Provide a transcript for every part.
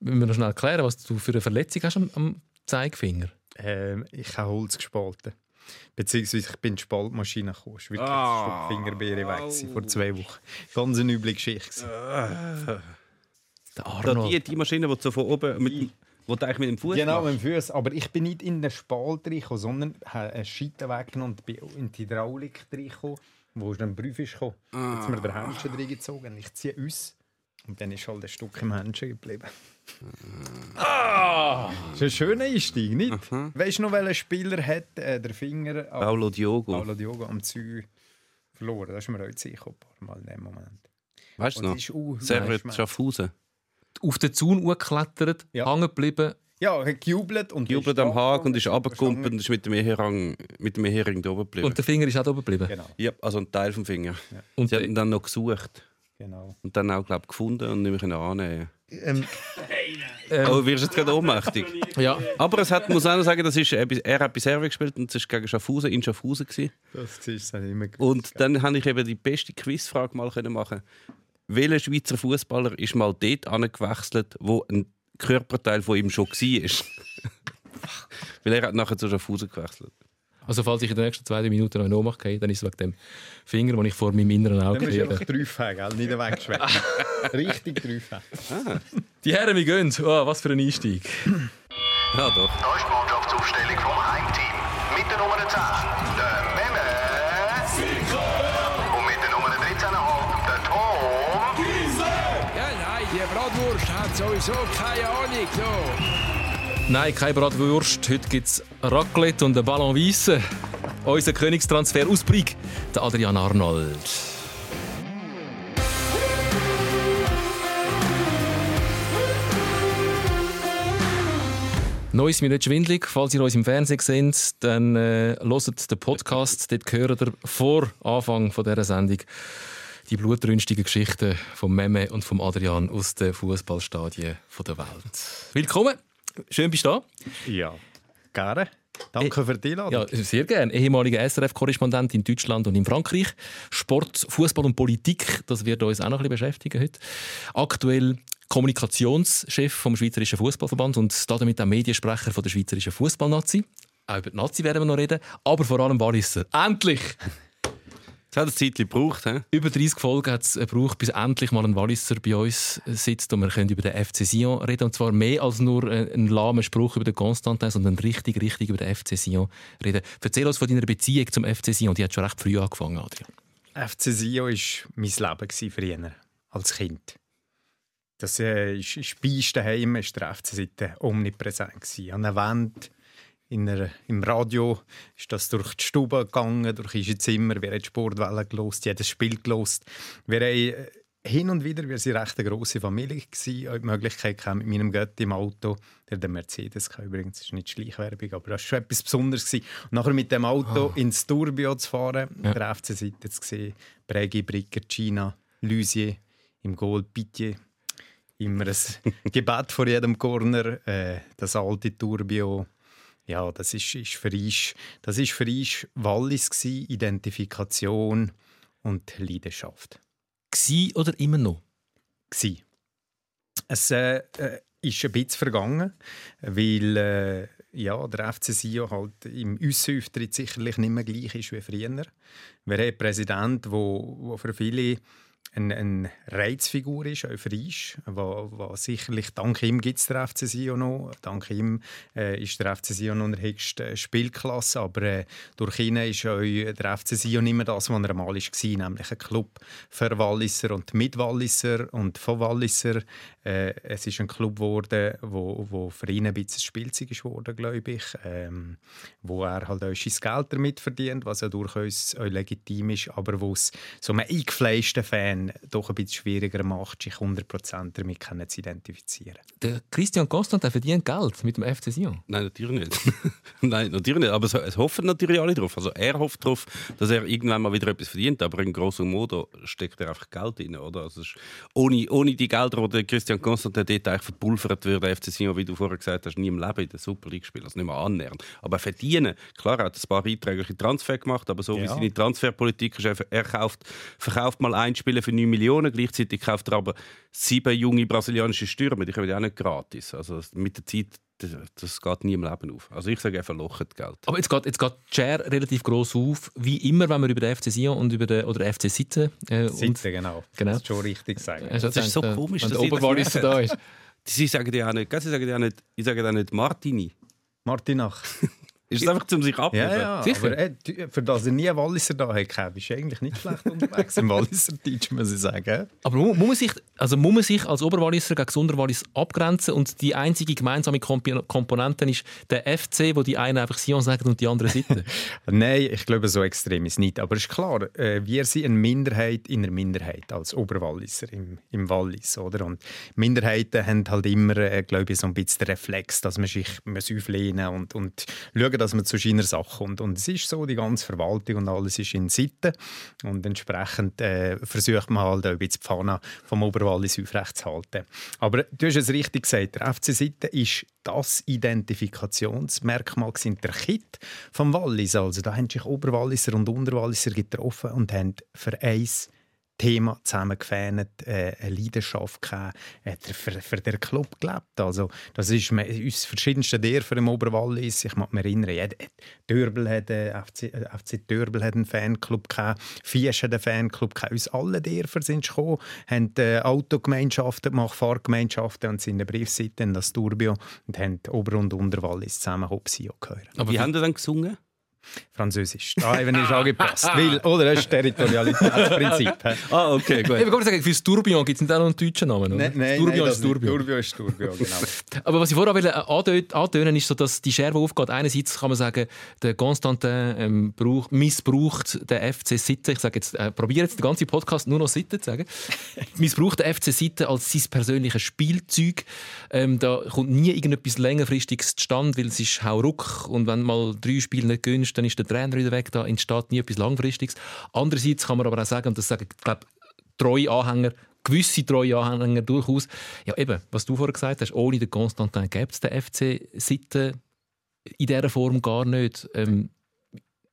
Müssen wir noch schnell erklären, was du für eine Verletzung hast am, am Zeigefinger? Ähm, ich habe Holz gespalten. Beziehungsweise ich bin in die Spaltmaschine gekommen. Wirklich Ah. oh. Fingerbeere weg vor zwei Wochen. Ganz eine üble Geschichte. Der Da Arnold. die, die Maschine, die so von oben mit, dem- wo du eigentlich mit dem Fuß Genau, machst. mit dem Fuß. Aber ich bin nicht in den Spalt reingekommen, sondern habe eine Scheite weggenommen und bin in die Hydraulik reingekommen, wo dann ein Brief ist gekommen. Jetzt hat mir der Händchen reingezogen. Ich ziehe aus. Und dann ist halt ein Stück im Händchen geblieben. Ah! Das ist ein schöner Einstieg, nicht? Weißt du noch, welcher Spieler hat äh, der Finger am Paulo Diogo. Paulo Diogo am Zü verloren? Das ist mir heute sicher ein paar Mal in dem Moment. Weißt du noch? das ist Servet. Schaffhausen. Auf den Zaun geklettert, Ja. hängen geblieben. Ja, er hat gejubelt und Jubelt am Haken und ist runtergekumpelt und ist mit dem Ehering, mit dem Ehering da oben geblieben. Und der Finger ist auch da oben geblieben. Genau, Ja, also ein Teil vom Finger. Und Sie haben ihn dann noch gesucht genau. und dann auch, glaube ich, gefunden und nicht mehr annehmen. ähm, Oh, wirst du jetzt gerade ohnmächtig? ja, Aber es hat, muss auch noch sagen, das ist, äh, er hat bei Servet gespielt und es war gegen Schaffhausen in Schaffhausen. Gewesen. Das ist dann immer gut. Und dann habe ich eben die beste Quizfrage mal können machen. Welcher Schweizer Fußballer ist mal dort angewechselt, wo ein Körperteil von ihm schon war? Weil er hat nachher zu Schaffhausen gewechselt. Also falls ich in den nächsten zwei drei Minuten noch in Ohnmacht gehe, dann ist es wegen dem Finger, den ich vor meinem inneren Auge Dann bist du drauf, gell? Nicht weggeschwächt. Richtig drauf. Die Herren, wir gehen. Oh, was für ein Einstieg. Ja, doch. Da ist die Mannschaftsaufstellung vom Heimteam. Mit der Nummer 10, der Memme. Und mit der Nummer 13,5, der Tom. Ja, nein, die Bratwurst hat sowieso keine Ahnung. So. Nein, keine Bratwurst. Heute gibt es Raclette und einen Ballon Weisse. Unser Königstransfer aus Brig, der Adrian Arnold. Neu ist mir nicht schwindlig. Falls ihr uns im Fernsehen seht, dann äh, hört den Podcast. Dort hören ihr vor Anfang von dieser Sendung die blutrünstigen Geschichten von Meme und vom Adrian aus den Fußballstadien der Welt. Willkommen. Schön bist du da. Ja, gerne. Danke für die Einladung. Ja, sehr gerne. Ehemaliger SRF-Korrespondent in Deutschland und in Frankreich. Sport, Fußball und Politik, das wird uns auch noch ein bisschen beschäftigen heute. Aktuell Kommunikationschef vom Schweizerischen Fußballverband und damit auch Mediensprecher von der Schweizerischen Fußballnazi. Auch über die Nazi werden wir noch reden, aber vor allem Walliser. Endlich! Es hat ein Zeit gebraucht. He? Über 30 Folgen hat es gebraucht, bis endlich mal ein Walliser bei uns sitzt und wir können über den FC Sion reden. Und zwar mehr als nur äh, einen lahmen Spruch über den Constantin, sondern richtig, richtig über den FC Sion reden. Erzähl uns von deiner Beziehung zum FC Sion. Die hat schon recht früh angefangen, Adrian. FC Sio war mein Leben früher, als Kind. Das äh, ist, ist bei uns daheim ist der FC Seite omnipräsent. An der Wand, in einer, im Radio ist das durch die Stube gegangen, durch unser Zimmer. Wir haben die Sportwelle gelost, jedes Spiel gelost. Wir haben äh, hin und wieder, wir waren recht eine grosse Familie gewesen, auch die Möglichkeit gehabt, mit meinem Götti im Auto, der den Mercedes kann, übrigens, das ist nicht Schleichwerbung, aber das war schon etwas Besonderes gewesen. Und nachher mit dem Auto ins Turbio zu fahren, Ja. der FC Seite zu sehen, Bregi, Bricker, Gina, Lusier, im Goal Pitié, immer ein Gebet vor jedem Corner, äh, das alte Turbio. Ja, das ist, ist für uns, das ist für uns Wallis gsi, Identifikation und Leidenschaft. Gsi oder immer noch? Gsi. Es äh, äh, ist ein bisschen vergangen, weil äh, ja, der FC Sion halt im Aussauftritt sicherlich nicht mehr gleich ist wie früher. Wir haben einen Präsidenten, wo für viele eine, eine Reizfigur ist, auch für wo sicherlich dank ihm gibt es der FC Sion noch. Dank ihm äh, ist der FC Sion noch in der höchsten Spielklasse, aber äh, durch ihn ist auch der FC Sion nicht mehr das, was er einmal war, nämlich ein Club für Walliser und mit Walliser und von Walliser. Äh, es ist ein Club geworden, wo, wo für ihn ein bisschen Spielzeug ist glaube ich, ähm, wo er halt auch sein Geld damit verdient, was ja durchaus legitim ist, aber wo es so einem eingefleischten Fan doch ein bisschen schwieriger macht, sich 100% damit zu identifizieren. Der Christian Constantin verdient Geld mit dem FC Sion. Nein, natürlich nicht. Nein, natürlich nicht. Aber es, es hoffen natürlich alle drauf. Also er hofft darauf, dass er irgendwann mal wieder etwas verdient. Aber in grossem Modo steckt er einfach Geld rein. Oder? Also ohne, ohne die Gelder, die Christian Constantin dort eigentlich verpulvert wird, der FC Sion, wie du vorher gesagt hast, nie im Leben in der Super League spielen. Also nicht mehr annähernd. Aber verdienen, klar, er hat ein paar einträgliche Transfer gemacht, aber so wie Ja. seine Transferpolitik ist, er, er kauft, verkauft mal ein Spieler für 9 Millionen. Gleichzeitig kauft er aber sieben junge brasilianische Stürmer. Die kommen ja auch nicht gratis. Also mit der Zeit, das, das geht nie im Leben auf. Also ich sage einfach, lochen Geld. Aber jetzt geht, jetzt geht die Share relativ gross auf, wie immer, wenn wir über den FC Sion und über den, oder FC Sitte äh, Seite, genau. Genau. Das ist schon richtig sagen. Das ist so äh, komisch, der dass Oberwalliser merke. da ist. Sie sagen ja auch nicht, sie sagen ja nicht, ich sage ja nicht Martini. Martinach. Ist es einfach, um sich abzuheben? Ja, ja, Sicher. aber äh, du- für das er nie einen Walliser da hat, gehabt, ist er eigentlich nicht schlecht unterwegs im Walliser Deutsch, muss ich sagen. Aber mu- muss man, sich, also muss man sich als Oberwalliser gegen das Unterwallis abgrenzen und die einzige gemeinsame Komponente ist der FC, wo die einen einfach Sion sagen und die anderen Seite. Nein, ich glaube, so extrem ist es nicht. Aber es ist klar, äh, wir sind eine Minderheit in einer Minderheit als Oberwalliser im, im Wallis. Oder? Und Minderheiten haben halt immer, äh, glaube ich, so ein bisschen den Reflex, dass man sich muss auflehnen und, und schauen, dass man zu seiner Sache kommt. Und es ist so, die ganze Verwaltung und alles ist in Sitte. Und entsprechend äh, versucht man halt ein bisschen die Fahne vom Oberwallis aufrechtzuhalten. Aber du hast es richtig gesagt, der FC Sitte ist das Identifikationsmerkmal gewesen, der Kit vom Wallis. Also da haben sich Oberwalliser und Unterwalliser getroffen und haben für eins Thema zusammengefähnt, äh, eine Leidenschaft gehabt, er für, für den Club gelebt. Also, das ist me- uns verschiedenste Dörfer im Oberwallis. Ich mag mich erinnern, jeder, Dörbel hat, äh, FC, äh, FC Dörbel hat einen Fanclub gehabt, Fiesch hat einen Fanclub gehabt. Uns alle Dörfer sind gekommen, haben äh, Autogemeinschaften gemacht, Fahrgemeinschaften und sind in der Briefseite in das Turbio und haben Ober- und Unterwallis zusammen Hopsio gehört. Aber wie haben Sie dann gesungen? Französisch. Da eben ist angepasst. Weil, oder? Das ist Territorialitätsprinzip. Ah, okay, gut. Ich würde sagen, für das Tourbillon gibt es nicht auch noch einen deutschen Namen. Oder? Nein, nein, Tourbillon nein, ist. Tourbillon. Turbio ist Turbio, genau. Aber was ich vorher will, äh, antönen ist, so, dass die Schere, die aufgeht, einerseits kann man sagen, der Constantin ähm, braucht, missbraucht den FC Sitte. Ich sage jetzt, äh, probiere jetzt den ganzen Podcast nur noch Sitte zu sagen. missbraucht den FC Sitte als sein persönliches Spielzeug. Ähm, da kommt nie irgendetwas längerfristiges zustande, weil es ist Hauruck und wenn mal drei Spiele nicht gönnst, dann ist der Trainer wieder weg, da entsteht nie etwas Langfristiges. Andererseits kann man aber auch sagen, und das sagen, glaube, treue Anhänger, gewisse treue Anhänger durchaus. Ja, eben, was du vorher gesagt hast, ohne den Constantin gäbe es den FC Sitte in dieser Form gar nicht. Ähm,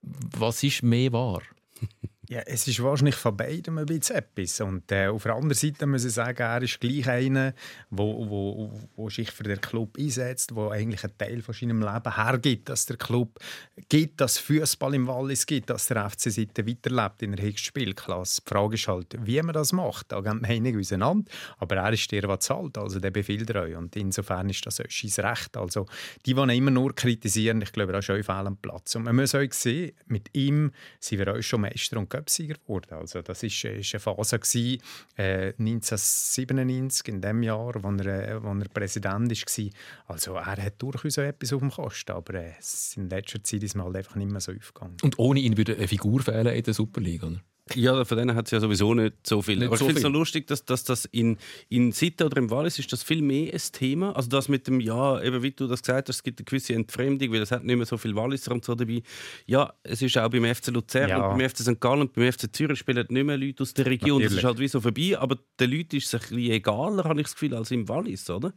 was ist mehr wahr? Ja, es ist wahrscheinlich von beidem ein bisschen etwas. Und äh, auf der anderen Seite muss ich sagen, er ist gleich einer, wo, wo, wo sich für den Club einsetzt, wo eigentlich einen Teil von seinem Leben hergibt, dass der Club gibt, dass Fußball im Wallis gibt, dass der FC Seite weiterlebt in der höchsten Spielklasse. Die Frage ist halt, wie man das macht. Da gehen die Meinungen auseinander. Aber er ist der, der zahlt, also der befiehlt euch. Und insofern ist das sein Recht. Also die, die immer nur kritisieren, ich glaube, da ist euch fehl am Platz. Und man muss euch sehen, mit ihm sind wir euch schon Meister und Göpsieger geworden. Also das ist, ist eine Phase gewesen, äh, 1997, in dem Jahr, wo er, äh, wo er Präsident war. Also er hat durchaus etwas auf dem Kasten, aber äh, es- in letzter Zeit ist mir halt einfach nicht mehr so aufgegangen. Und ohne ihn würde eine Figur fehlen in der Superliga. Oder? Ja, von denen hat es ja sowieso nicht so viel. Nicht Aber so ich finde es so lustig, dass, dass das in, in Sitte oder im Wallis ist das viel mehr ein Thema. Also das mit dem, ja, eben wie du das gesagt hast, es gibt eine gewisse Entfremdung, weil es hat nicht mehr so viel Walliser und so dabei. Ja, es ist auch beim FC Luzern Ja. und beim FC St. Gallen und beim FC Zürich spielen nicht mehr Leute aus der Region. Das Natürlich. ist halt wie so vorbei, aber den Leuten ist es ein bisschen egaler, habe ich das Gefühl, als im Wallis, oder?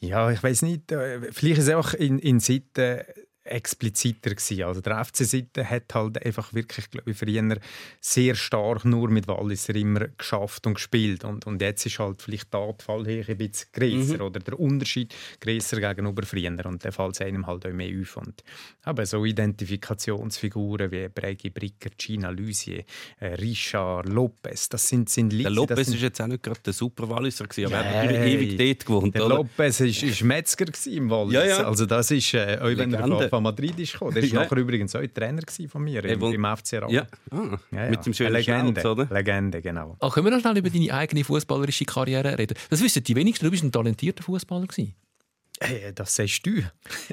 Ja, ich weiß nicht. äh, Vielleicht ist es auch in, in Seite expliziter gewesen. Also der FC Seite hat halt einfach wirklich, glaube ich, früher sehr stark nur mit Walliser immer geschafft und gespielt. Und, und jetzt ist halt vielleicht die Fallhöhe ein bisschen grösser oder der Unterschied grösser gegenüber früher. Und dann fällt einem halt auch mehr auf. Und aber so Identifikationsfiguren wie Bregi Bricker, Gina Lusier, äh, Richard, Lopez, das sind, sind Leute, Der Lopez sind, ist jetzt auch nicht gerade der super Walliser, gewesen, aber er hat natürlich ewig dort gewohnt. Der oder? Lopez ist, ist Metzger im Wallis. Ja, ja. Also das ist, äh, auch wenn er Von Madrid ist gekommen. Der ist Ja. nachher übrigens auch Trainer von mir im, im FC Raum. Ja, ah, Ja, ja. mit dem schönen Eine Legende, Schnauz, oder? Legende, genau. Ah, können wir noch schnell über deine eigene fußballerische Karriere reden? Das wissen die wenigsten. Du bist ein talentierter Fußballer gewesen. Hey, das sagst du.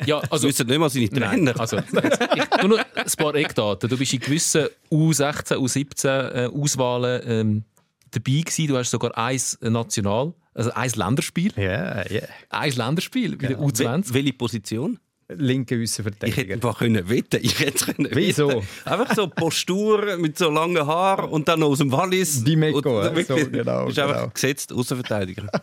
Ja, Also, wissen nicht mal seine Nein, Trainer. also, ich nur ein paar Eckdaten. Du bist in gewissen U16, U17 äh, Auswahlen ähm, dabei gewesen. Du hast sogar ein National, also ein Länderspiel, Ja, ja. ein Länderspiel bei der Wel- U20. Welche Position? Linke Ich hätte Außenverteidiger. einfach können wetten. Ich hätte können Wieso? wetten. Einfach so Postur mit so langen Haaren und dann aus dem Wallis. Die Meko, Und so, genau, Ist einfach genau. gesetzt Außenverteidiger.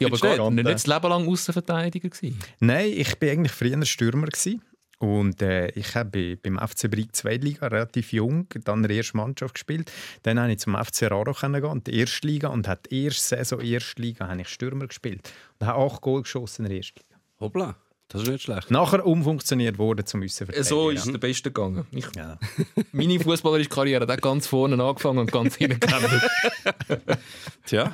Ja, aber gar nicht das Leben lang Außenverteidiger gewesen. Nein, ich war eigentlich früher Stürmer. Gewesen. Und äh, ich habe beim FC Brig Zweitliga relativ jung, dann in der ersten Mannschaft gespielt. Dann habe ich zum FC Raro gehen, in die erste Liga. Und hat die erste Saison erste Liga habe ich Stürmer gespielt. Und habe acht Goal geschossen in der ersten Liga. Hoppla, das ist nicht schlecht. Nachher umfunktioniert worden zum Müssen So ist ja. es der Beste gegangen. Ich, Ja. meine fußballerische Karriere hat ganz vorne angefangen und ganz hinten geendet. Tja,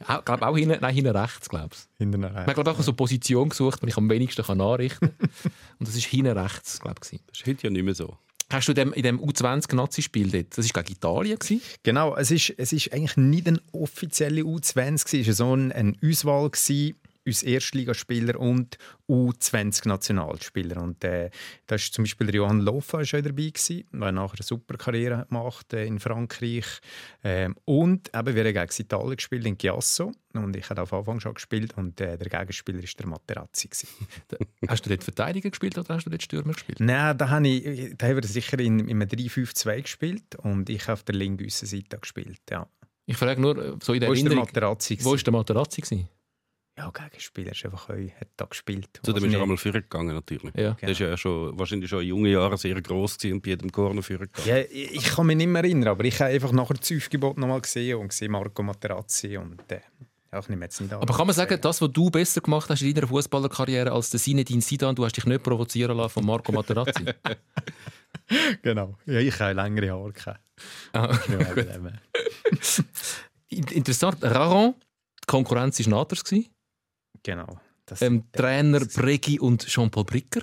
Ich glaube auch hinten, nein, hinten rechts, glaube ich. Hinter Ich habe glaube auch so eine Position gesucht, die ich am wenigsten kann anrichten kann. Und das ist hinten rechts, glaube ich. das ist heute ja nicht mehr so. Hast du in dem, in dem U20-Nazi-Spiel dort, das war gegen Italien? Gewesen? Genau, es ist, es ist eigentlich nicht eine offizielle U20, es war so eine, eine Auswahl gewesen, uns Erstligaspieler und U20-Nationalspieler. Und äh, da ist zum Beispiel der Johann Lofa schon dabei gewesen, der nachher eine super Karriere gemacht äh, in Frankreich. Ähm, und eben, wir haben gegen Italien gespielt in Chiasso. Und ich habe auf Anfang schon gespielt und äh, der Gegenspieler war der Materazzi. Hast du dort Verteidiger gespielt oder hast du dort Stürmer gespielt? Nein, da, habe ich, da haben wir sicher in, in einem 3-5-2 gespielt und ich habe auf der linken Seite gespielt. Ja. Ich frage nur, äh, so in der Wo war der Erinnerung, Materazzi? wo war der Materazzi? Gewesen? Ja, Gegenspieler ist einfach heu, hat da gespielt. So, dann Also bist du nicht- einmal führen gegangen, natürlich. Ja. Das ist ja schon, wahrscheinlich schon in jungen Jahren sehr gross gewesen und bei jedem Corner führen gegangen. ja, ich ich kann mich nicht mehr erinnern, aber ich habe einfach nachher das Aufgebot noch mal gesehen und gesehen Marco Materazzi und äh, ja, ich nehme jetzt nicht an. Aber kann man sagen, das, was du besser gemacht hast in deiner Fußballerkarriere als der Zinedine Zidane, du hast dich nicht provozieren lassen von Marco Materazzi? Genau. Ja, ich habe längere Haare. Ah, mehr Interessant, Raron, die Konkurrenz war Naters. gewesen. Genau. Das, Ähm, Trainer Bregi und Jean-Paul Bricker.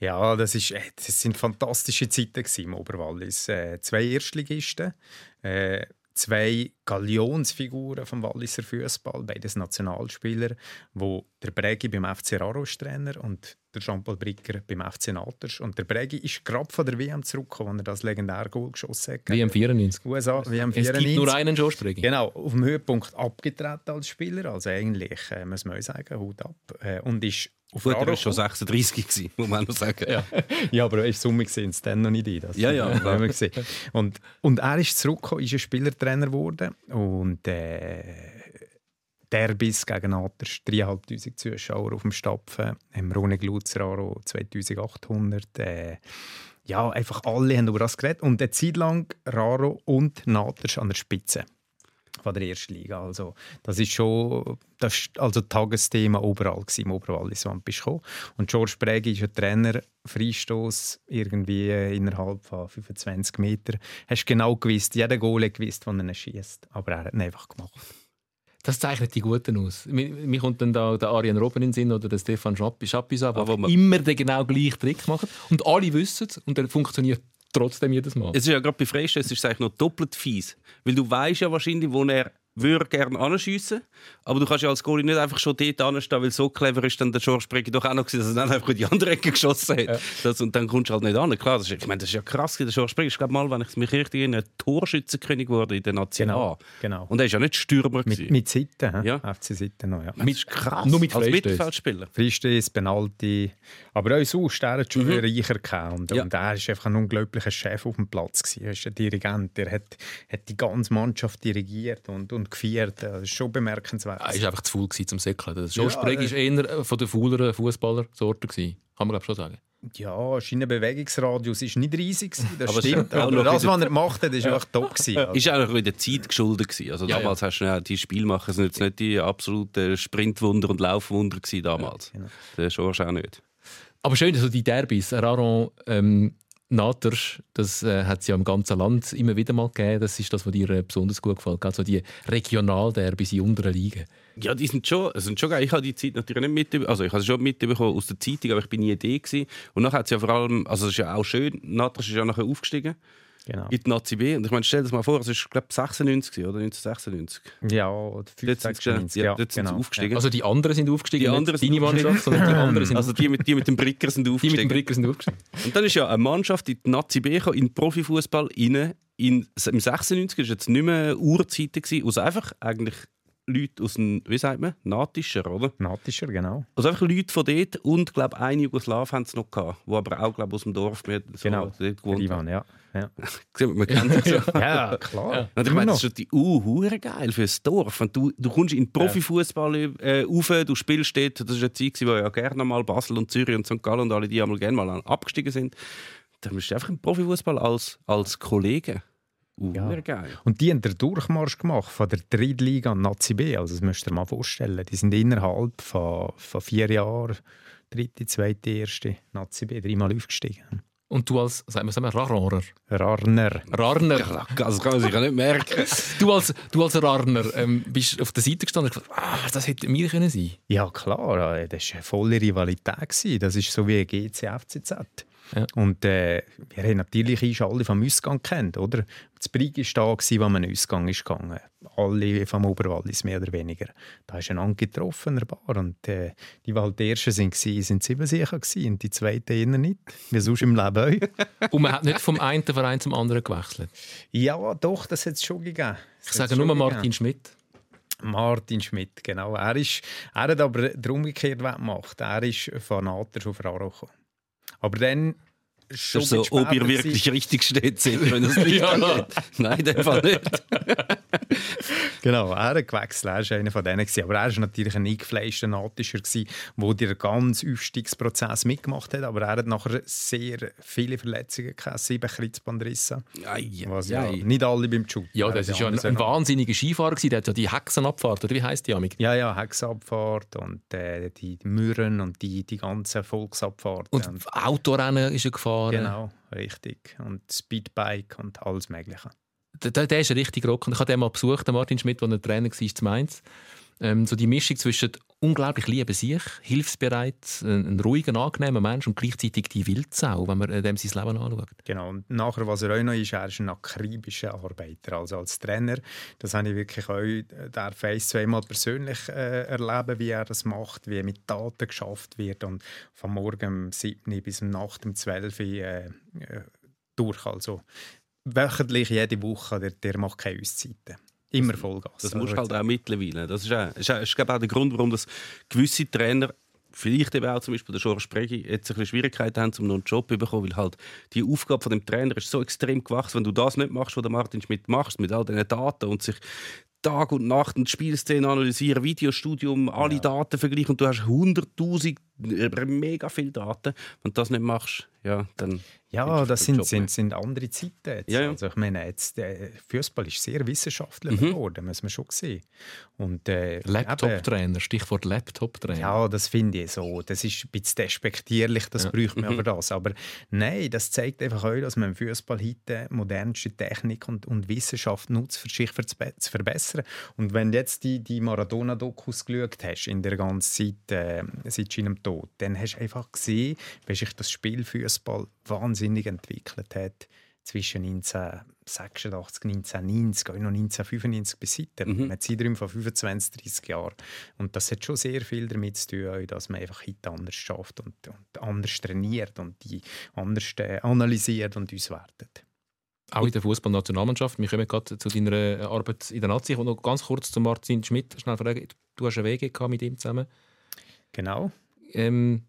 Ja, das, ist, äh, das sind fantastische Zeiten gewesen im Oberwallis. Äh, zwei Erstligisten, äh, zwei Galionsfiguren vom Walliser Fußball, beides Nationalspieler, wo der Bregi beim FC Raro ist Trainer und der Jean-Paul Bricker beim FC Naters. Und der Bregi ist gerade von der WM zurückgekommen, als er das legendäre Goal geschossen hat. WM 94. USA, WM Es gibt 94. nur einen George Bregi. Genau, auf dem Höhepunkt abgetreten als Spieler, also eigentlich, äh, muss man sagen, Hut ab. Äh, und ist auf Gut, er war schon 36 gewesen, muss man auch noch sagen. Ja. ja, aber in Summe sehen es dann noch nicht. Das Ja, ja, haben klar. wir gesehen. Und, und er ist zurückgekommen, ist ein Spielertrainer geworden und äh, Derbys gegen Naters, 3'500 Zuschauer auf dem Stapfen, im Rune Gluzeraro 2800. Äh, ja, einfach alle haben über das geredet und eine Zeit lang Raro und Naters an der Spitze von der ersten Liga. Also, das ist schon das ist also Tagesthema überall gewesen, im Oberwallis, wann du bist gekommen. Und George Prägi ist ein Trainer, Freistoß irgendwie äh, innerhalb von 25 Metern. Hast genau gewusst, jeder Goal gewusst, wann er schießt, aber er hat ihn einfach gemacht. Das zeichnet die Guten aus. Mir, mir kommt dann da der Arian Robben in den Sinn oder der Stefan Schappis, Schappis ab, Aber die man- immer den genau gleichen Trick machen. Und alle wissen es und er funktioniert trotzdem jedes Mal. Es ist ja gerade bei Freistößen ist eigentlich noch doppelt fies. Weil du weißt ja wahrscheinlich, wo er würde gerne anschiessen aber du kannst ja als Goalie nicht einfach schon dort anstehen, weil so clever ist dann der George Bregi doch auch noch gewesen, dass er dann einfach in die andere Ecke geschossen hat. Das, und dann kommst du halt nicht an. Klar, das ist, ich meine, das ist ja krass. Der George Bregi ist, glaube mal, wenn ich mich richtig erinnere, Torschützenkönig geworden in der National. Genau, genau. Und er ist ja nicht Stürmer. Mit, gewesen. mit Seiten, hä? Ja. FC Seiten noch, ja. das ist krass. nur mit als. Mittelfeldspieler. Freistöß, Penalty. Aber auch sonst, er hat schon Mhm. reicher. Und, Ja. und er war einfach ein unglaublicher Chef auf dem Platz. Gewesen. Er ist ein Dirigent. Er hat, hat die ganze Mannschaft dirigiert und, und geführt. Das ist schon bemerkenswert. Er war einfach zu faul zum Säckeln. Der George Ja, äh, war eher von der fauleren Fußballersorte. Kann man glaube schon sagen. Ja, sein Bewegungsradius war nicht riesig, das Aber stimmt. Aber das, was er gemacht hat, war einfach top. Gewesen. Also, Ist auch in der Zeit geschuldet gewesen. Also Ja, damals hast du ja, die Spielmacher sind jetzt nicht die absoluten Sprintwunder und Laufwunder gewesen damals. genau. Der Schorsch auch nicht. Aber schön, also die Derbys, Raron, ähm, Naters, das äh, hat es ja im ganzen Land immer wieder mal gegeben. Das ist das, was dir äh, besonders gut gefällt. Also die Regionalderbys in unteren Ligen. Ja, die sind schon, sind schon geil. Ich habe die Zeit natürlich nicht mit, also ich habe es schon mitbekommen aus der Zeitung, aber ich bin nie gewesen. Und nachher hat es ja vor allem, also es ist ja auch schön, Natras ist ja nachher aufgestiegen genau. in die Nazi B. Und ich meine, stell dir das mal vor, es ist glaube ich 96 gewesen, oder 1996. Ja, oder Dort sind sie, 96, ja, dort sind sie genau. aufgestiegen. Also die anderen sind aufgestiegen, Die anderen sind deine Mannschaft, aufgestiegen. sondern die anderen sind also die mit, die mit dem Bricker sind die mit dem aufgestiegen. Bricker sind aufgestiegen. Und dann ist ja eine Mannschaft in die Nazi B gekommen, in den Profifußball rein. In, Im 96 war jetzt nicht mehr Urzeiten, gewesen, aus einfach eigentlich Leute aus dem, wie sagt man, Natischer, oder? Natischer, genau. Also einfach Leute von dort und glaube ein Jugoslaw haben es noch gehabt, wo aber auch glaube aus dem Dorf wir so Genau, dort gewohnt Ivan, ja. ja. Man kennt sich so. Ja, klar. Und ich meine, das ist die uh, geil fürs Dorf. Wenn du, du kommst in den Profifußball äh, rauf, du spielst dort, das ist eine Zeit, wo ja gerne mal Basel und Zürich und St. Gallen und alle die einmal gerne mal abgestiegen sind. Dann bist du einfach im Profifußball als, als Kollege. Ja. Und die haben den Durchmarsch gemacht von der Drittliga an Nazi B. Also das müsst ihr mal vorstellen. Die sind innerhalb von, von vier Jahren dritte, zweite, erste Nazi B dreimal aufgestiegen. Und du als, sagen wir, sagen wir Rarner. Rarner. Rarner. Das kann man sich ja nicht merken. Du als, du als Rarner ähm, bist auf der Seite gestanden und gesagt, ah, das hätte mir können sein Ja, klar. äh, Das war eine volle Rivalität. Das ist so wie GC, FCZ. Ja. Und äh, wir haben natürlich uns alle vom Ausgang kennt, oder? Das Brig war da, gewesen, wo man Ausgang ist gegangen. Alle vom Oberwallis, mehr oder weniger. Da ist ein getroffen, Bar. Und äh, die, die halt die Ersten waren, sind sieben sicher gewesen, und die Zweiten eher nicht. Wie sonst im Leben auch. Und man hat nicht vom einen Verein zum anderen gewechselt. Ja, doch, das hat es schon gegeben. Ich sage nur Martin Schmidt. Martin Schmidt, genau. Er, ist, er hat aber den umgekehrt gemacht. Er ist von Nater auf Raro gekommen. Aber dann schon so, ob ihr wirklich richtig steht, seht, wenn es nicht Ja. angeht. Nein, in dem Fall nicht. Genau, er hat gewechselt. Er war einer von denen. Aber er war natürlich ein eingefleischter Natischer, der den ganzen Aufstiegsprozess mitgemacht hat. Aber er hat nachher sehr viele Verletzungen gehabt, sieben Kreuzbandrisse. Ei, Was ja nicht alle beim Job. Ja, das ist ja ein, ein wahnsinniger Skifahrer gewesen. Der hat ja die Hexenabfahrt, oder wie heisst die amig? Ja, ja, Hexabfahrt und äh, die Mürren und die, die ganzen Volksabfahrten. Und Autorennen ist er gefahren. Genau, richtig. Und Speedbike und alles Mögliche. Der, der, der ist richtig rock. Und ich habe den mal besucht, den Martin Schmidt, der ein Trainer war zu Mainz. Ähm, so die Mischung zwischen unglaublich lieben sich, hilfsbereit, ein, ein ruhiger, angenehmer Mensch und gleichzeitig die Wildsau, wenn man äh, dem sein Leben anschaut. Genau. Und nachher, was er auch noch ist, er ist ein akribischer Arbeiter. Also als Trainer, das habe ich wirklich auch äh, der Face zweimal persönlich äh, erleben, wie er das macht, wie mit Daten geschafft wird und von morgen um 7 bis um Nacht um 12 Uhr äh, äh, durch. Also wöchentlich, jede Woche, der, der macht keine Auszeiten. Immer Vollgas. Das musst du Also, halt auch mittlerweile. Das ist, auch, ist, ist glaube auch der Grund, warum das gewisse Trainer, vielleicht eben auch zum Beispiel der George Spregi, jetzt ein bisschen Schwierigkeiten haben, um noch einen Job zu bekommen, weil halt die Aufgabe von dem Trainer ist so extrem gewachsen. Wenn du das nicht machst, was der Martin Schmidt macht, mit all diesen Daten und sich Tag und Nacht und Spielszenen analysieren, Videostudium, alle Daten vergleichen und du hast 100'000, äh, mega viele Daten. Wenn du das nicht machst, ja, dann... Ja, das sind, sind, sind andere Zeiten. Jetzt. Ja, ja. Also ich meine, jetzt, der Fußball ist sehr wissenschaftlich Mhm. geworden, muss man schon sehen. Und, äh, Laptop-Trainer, Stichwort Laptop-Trainer. Ja, das finde ich so. Das ist ein bisschen despektierlich, das Ja. braucht man Mhm. für das. Aber nein, das zeigt einfach auch, dass man im Fußball heute modernste Technik und, und Wissenschaft nutzt, für sich zu be- zu verbessern. Und wenn du jetzt die, die Maradona-Dokus geschaut hast, in der ganzen Zeit äh, seit seinem Tod, dann hast du einfach gesehen, wie sich das Spiel Fußball wahnsinnig entwickelt hat zwischen 1986, 1990 und noch 1995 bis heute. Mhm. Ein Zeitraum von 25, 30 Jahren. Und das hat schon sehr viel damit zu tun, dass man einfach heute anders schafft und, und anders trainiert und die anders äh, analysiert und auswertet. Auch in der Fußballnationalmannschaft. Wir kommen gerade zu deiner äh, Arbeit in der Nazi. Ich noch ganz kurz zu Martin Schmidt schnell fragen. Du hast eine WG gehabt mit ihm zusammen. Genau. Ähm,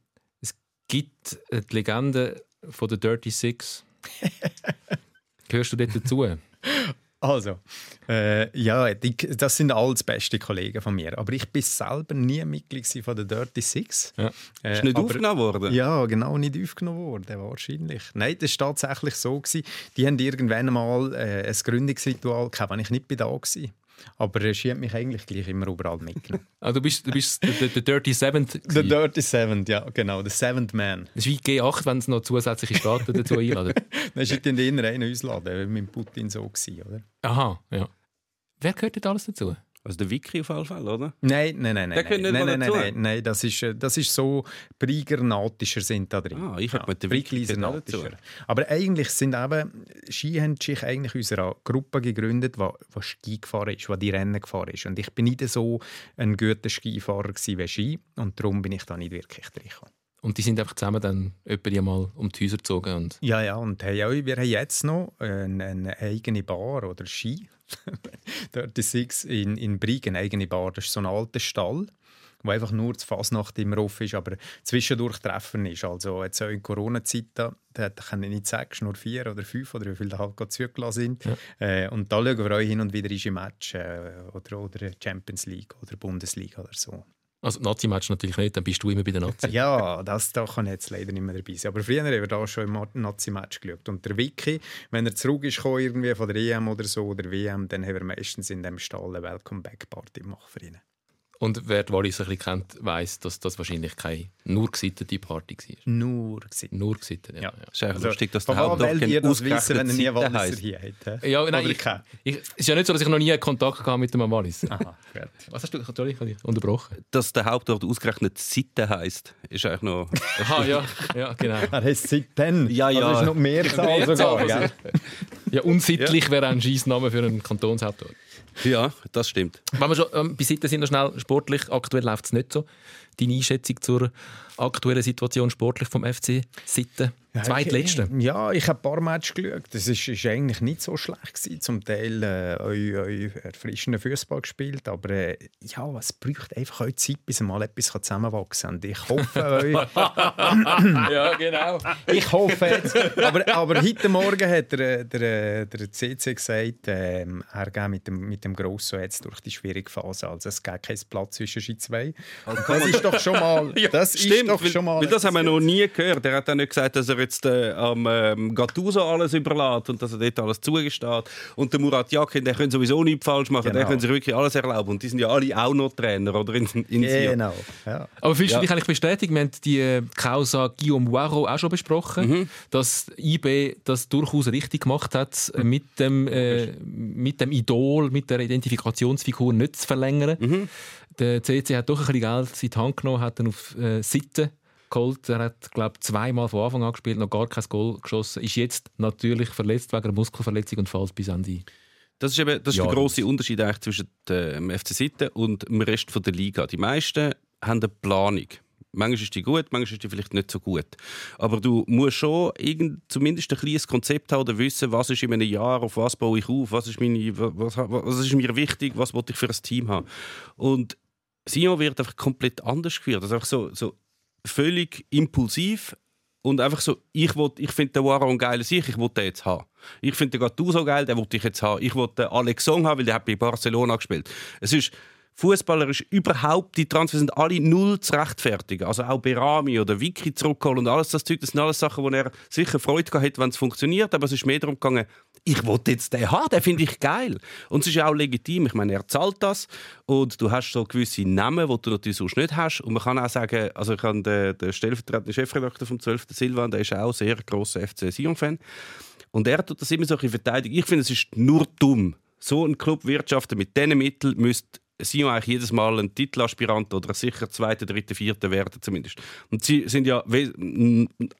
gibt äh, die Legende von der Dirty Six. Gehörst du dort dazu? Also, äh, ja, die, das sind alles beste Kollegen von mir. Aber ich bin selber nie Mitglied von der Dirty Six. Ja. Äh, Ist nicht aber- aufgenommen worden? Ja, genau, nicht aufgenommen worden, wahrscheinlich. Nein, das war tatsächlich so. Gewesen. Die haben irgendwann mal äh, ein Gründungsritual gehabt, wenn ich nicht bei da war. Aber sie hat mich eigentlich gleich immer überall mitgenommen. Ah, du bist, du bist der, der, der Dirty Seventh. The gewesen. Dirty Seventh, ja, genau, der Seventh Man. Das ist wie G8, wenn es noch zusätzliche Staaten dazu einladen. Dann ist in den einen ausladen, wie mit Putin so gewesen, oder? Aha, ja. Wer gehört dort alles dazu? Also der Wiki auf jeden Fall, oder? Nein, nein, nein, Der nein. nein, nein, nein, nein, nein, das ist, äh, das ist so Brigger-Natischer sind da drin. Ah, ich hab mit der Wiki. Natischer. Aber eigentlich sind eben, Ski haben sich eigentlich unserer Gruppe gegründet, die, die Ski gefahren ist, die die Rennen gefahren ist. Und ich bin nicht so ein guter Skifahrer wie Ski und darum bin ich da nicht wirklich drin. gekommen. Und die sind einfach zusammen dann etwa mal um die Häuser gezogen. Und Ja, ja, und hey, wir haben jetzt noch eine, eine eigene Bar oder Ski. 36 in, in Brig, eine eigene Bar. Das ist so ein alter Stall, wo einfach nur die Fasnacht immer offen ist, aber zwischendurch Treffen ist. Also jetzt auch in Corona-Zeit, da, kann ich nicht sagen, ist nur vier oder fünf oder wie viele da halt gerade zugelassen sind. Äh, und da schauen wir auch hin und wieder ist im Match äh, oder, oder Champions League oder Bundesliga oder so. Also Nazi-Match natürlich nicht, dann bist du immer bei den Nazis. Ja, das da kann jetzt leider nicht mehr dabei sein. Aber früher haben wir da schon im Nazi-Match geschaut. Und der Vicky, wenn er zurück ist irgendwie von der EM oder so oder WM, dann haben wir meistens in dem Stall eine Welcome-Back-Party gemacht für ihn. Und wer die Wallis ein bisschen kennt, weiss, dass das wahrscheinlich keine nur gesittete Party war. Nur gewesen. Nur gesittet, ja. Ja. ja. ist eigentlich Also, lustig, dass der ihr das ausgerechnet wissen, wenn ihr nie Walliser heisst. hier habt? Ja, nein, Oder ich, kein? ich, es ist ja nicht so, dass ich noch nie Kontakt hatte mit dem Wallis. Aha, gut. Was hast du? Entschuldigung, ich habe dich unterbrochen. Dass der Hauptort ausgerechnet Seite heisst, ist eigentlich noch. Aha, ja, ja, genau. Er heißt seitdem. Ja, ja. Also ist noch Mehrzahl sogar, gell? Ja, unsittlich wäre ein Scheissname für einen Kantonshauptort. ja, das stimmt. Wenn wir schon ähm, bei Sitten sind, noch schnell sportlich. Aktuell läuft es nicht so. Deine Einschätzung zur aktuellen Situation sportlich vom FC Sitten? Zweitletzte. Ja, ich habe ein paar Matches geschaut. Das ist, ist eigentlich nicht so schlecht gewesen. Zum Teil äh, eu, eu erfrischenden Fußball gespielt, aber äh, ja, es braucht einfach auch Zeit, bis mal etwas zusammenwachsen kann. Und ich hoffe, eu, ja, genau. ich hoffe jetzt. Aber, aber heute Morgen hat der, der, der CC gesagt, ähm, er geht mit dem, mit dem Grosso jetzt durch die schwierige Phase. Also es gibt keinen Platz zwischen die zwei. Und das ist doch schon mal. Das ist Stimmt, doch weil, schon mal weil das haben wir noch nie gehört. Er hat auch nicht gesagt, dass er jetzt äh, am ähm, Gattuso alles überlässt und dass er dort alles zugesteht. Und der Murat Yakin, der können sowieso nichts falsch machen, der Genau. können sich wirklich alles erlauben. Und die sind ja alle auch noch Trainer oder in, in. Genau. Ja. Aber fühlst Ja. du dich eigentlich bestätigt? Wir haben die äh, Causa Guillaume Waro auch schon besprochen, dass IB das durchaus richtig gemacht hat, äh, mit dem, äh, mit dem Idol, mit der Identifikationsfigur nicht zu verlängern. Der CC hat doch ein bisschen Geld in die Hand genommen, hat dann auf äh, Seite geholt. Er hat, glaube ich, zweimal von Anfang an gespielt, noch gar kein Goal geschossen. Ist jetzt natürlich verletzt wegen einer Muskelverletzung und fällt bis Ende. Das ist, eben, das ist der grosse Unterschied eigentlich zwischen dem FC Sitten und dem Rest der Liga. Die meisten haben eine Planung. Manchmal ist die gut, manchmal ist die vielleicht nicht so gut. Aber du musst schon irgend, zumindest ein kleines Konzept haben oder wissen, was ist in einem Jahr, auf was baue ich auf, was ist, meine, was, was ist mir wichtig, was will ich für ein Team haben. Und Sion wird einfach komplett anders geführt. Also einfach so, so völlig impulsiv und einfach so, ich, ich finde den Waro ein geiler Sieg, ich will den jetzt haben. Ich finde den Gattuso geil, den will ich jetzt haben. Ich will den Alex Song haben, weil der hat bei Barcelona gespielt. Es ist fußballerisch überhaupt, die Transfers sind alle null zu rechtfertigen. Also auch Berami oder Vicky zurückholen und alles das Zeug, das sind alles Sachen, wo er sicher Freude gehabt hätte, wenn es funktioniert, aber es ist mehr darum gegangen, ich will jetzt den haben, den finde ich geil. Und es ist auch legitim, ich meine, er zahlt das und du hast so gewisse Namen, die du natürlich sonst nicht hast. Und man kann auch sagen, also ich habe den, den stellvertretenden Chefredakteur vom 12. Silvan, der ist auch sehr grosser FC Sion-Fan. Und er tut das immer so ein bisschen verteidigen. Ich finde, es ist nur dumm. So ein Club wirtschaften mit diesen Mitteln müsste Sion eigentlich jedes Mal ein Titelaspirant oder sicher zweiter, dritter, vierter werden zumindest. Und sie sind ja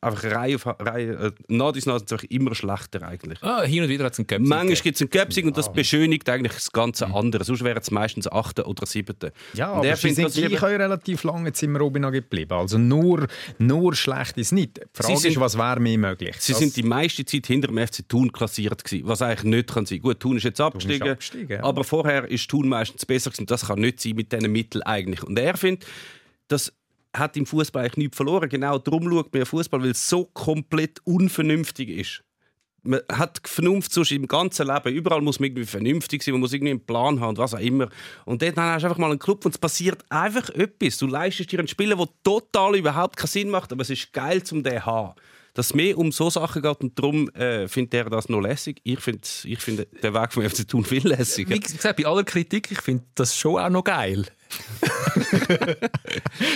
einfach Reihe auf Reihe, äh, nach dies nach sie immer schlechter eigentlich. Ah, hin und wieder hat es einen Cup. Manchmal gibt es einen Göpsing und das beschönigt eigentlich das ganze andere. Sonst wären es meistens achte oder siebte. Ja, und aber er sie sind ist gleich relativ lange jetzt im Robina geblieben. Also nur, nur schlecht ist nicht. Die Frage Sie sind- ist, was wäre mehr möglich? Sie Das- sind die meiste Zeit hinter dem FC Thun klassiert gewesen, was eigentlich nicht kann sein. Gut, Thun ist jetzt abgestiegen, abgestiegen, ja. aber vorher ist Thun meistens besser gewesen. Das kann nicht sein mit diesen Mitteln eigentlich. Und er findet, das hat im Fußball eigentlich nichts verloren. Genau darum schaut man Fußball, weil es so komplett unvernünftig ist. Man hat Vernunft sonst im ganzen Leben. Überall muss man irgendwie vernünftig sein, man muss irgendwie einen Plan haben und was auch immer. Und dort hast du einfach mal einen Club und es passiert einfach etwas. Du leistest dir einen Spieler, der total überhaupt keinen Sinn macht, aber es ist geil, zum den zu haben. Dass es mehr um so Sachen geht und darum äh, findet er das noch lässig. Ich finde ich find den Weg vom FC Thun viel lässiger. Wie gesagt, bei aller Kritik, ich finde das schon auch noch geil.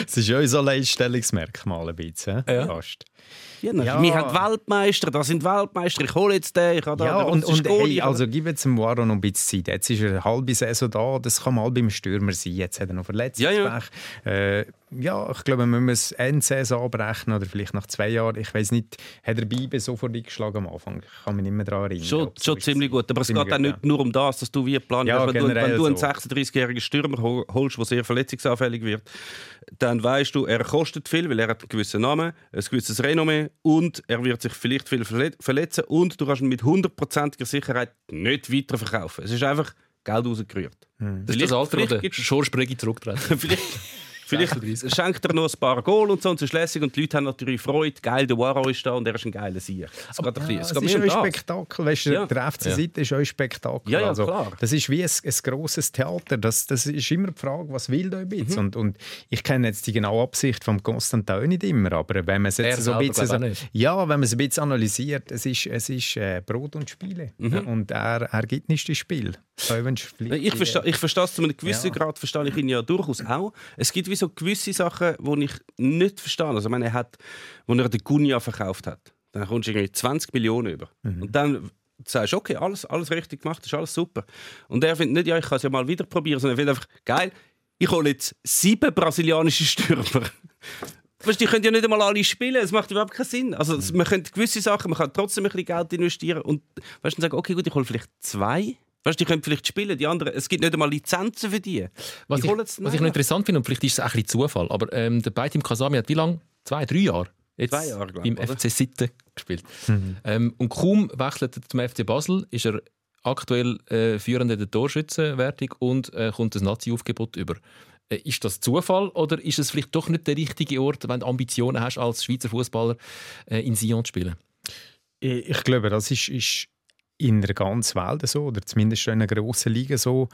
Es ist ja unser Alleinstellungsmerkmal ein bisschen. Ja. Fast. Ja, Ja. Wir haben Weltmeister, das sind Weltmeister, ich hole jetzt den, ich habe da Ja, und, und hey, also gib jetzt dem Waro noch ein bisschen Zeit. Jetzt ist er eine halbe Saison da, das kann mal beim Stürmer sein. Jetzt hat er noch Ja, ja. Verletzungspech. Äh, ja, ich glaube, man muss Endsaison abbrechen oder vielleicht nach zwei Jahren. Ich weiß nicht, hat er Bibe sofort eingeschlagen am Anfang? Ich kann mich nicht mehr daran erinnern. Schon, so schon ziemlich gut. Aber es geht auch nicht nur um das, dass du wie geplant Ja, hast. Wenn du, wenn du einen so. 36-jährigen Stürmer hol- holst, der sehr verletzungsanfällig wird, dann weißt du, er kostet viel, weil er hat einen gewissen Namen, ein gewisses Renommee und er wird sich vielleicht viel verle- verletzen und du kannst ihn mit hundertprozentiger Sicherheit nicht weiterverkaufen. Es ist einfach Geld rausgerührt. Das ist Vielleicht- das Alter, vielleicht wo der Bregi zurücktreten. vielleicht vielleicht schenkt er noch ein paar Goal und so und es ist lässig und die Leute haben natürlich Freude. Geil, der Waro ist da und er ist ein geiler Sieg. Es Ja, es es ist ein das. Spektakel. Weißt du, Ja. Der FC Seite ist auch ein Spektakel. Ja, ja, also, klar. Das ist wie ein, ein grosses Theater. Das, das ist immer die Frage, was will da ein bisschen? Mhm. Und, und ich kenne jetzt die genaue Absicht von Constantin auch nicht immer, aber wenn man es Er jetzt so ein bisschen, ja, wenn man es ein bisschen analysiert, es ist, es ist äh, Brot und Spiele. Mhm. Und er, er gibt nicht das Spiel. Ich verstehe, ich verstehe es zu einem gewissen Ja. Grad, verstehe ich ihn ja durchaus auch. Es gibt wie so gewisse Sachen, die ich nicht verstehe. Also, ich meine, er hat, als er den Gunja verkauft hat, dann kommst du irgendwie 20 Millionen über. Mhm. Und dann sagst du, okay, alles, alles richtig gemacht, ist alles super. Und er findet nicht, ja, ich kann es ja mal wieder probieren, sondern er findet einfach, geil, ich hole jetzt sieben brasilianische Stürmer. Weißt, du, die können ja nicht einmal alle spielen, es macht überhaupt keinen Sinn. Also, es- man könnte gewisse Sachen, man kann trotzdem ein bisschen Geld investieren und weißt, du, dann sagen, okay, gut, ich hole vielleicht zwei. Weißt, du, die können vielleicht spielen, die anderen, es gibt nicht einmal Lizenzen für die. Was, Die ich, was ich noch interessant finde, und vielleicht ist es auch ein bisschen Zufall, aber ähm, der Beitim Kasami hat wie lange? Zwei, drei Jahre? Jetzt Zwei Jahre, glaub beim ich, oder? FC Sitten gespielt. Ähm, und kaum wechselt er zum FC Basel, ist er aktuell äh, führender der Torschützenwertung und äh, kommt das Nazi-Aufgebot über. Äh, ist das Zufall oder ist es vielleicht doch nicht der richtige Ort, wenn du Ambitionen hast, als Schweizer Fußballer äh, in Sion zu spielen? Ich ich glaube, das ist, ist in der ganzen Welt so, oder zumindest in einer grossen Liga so.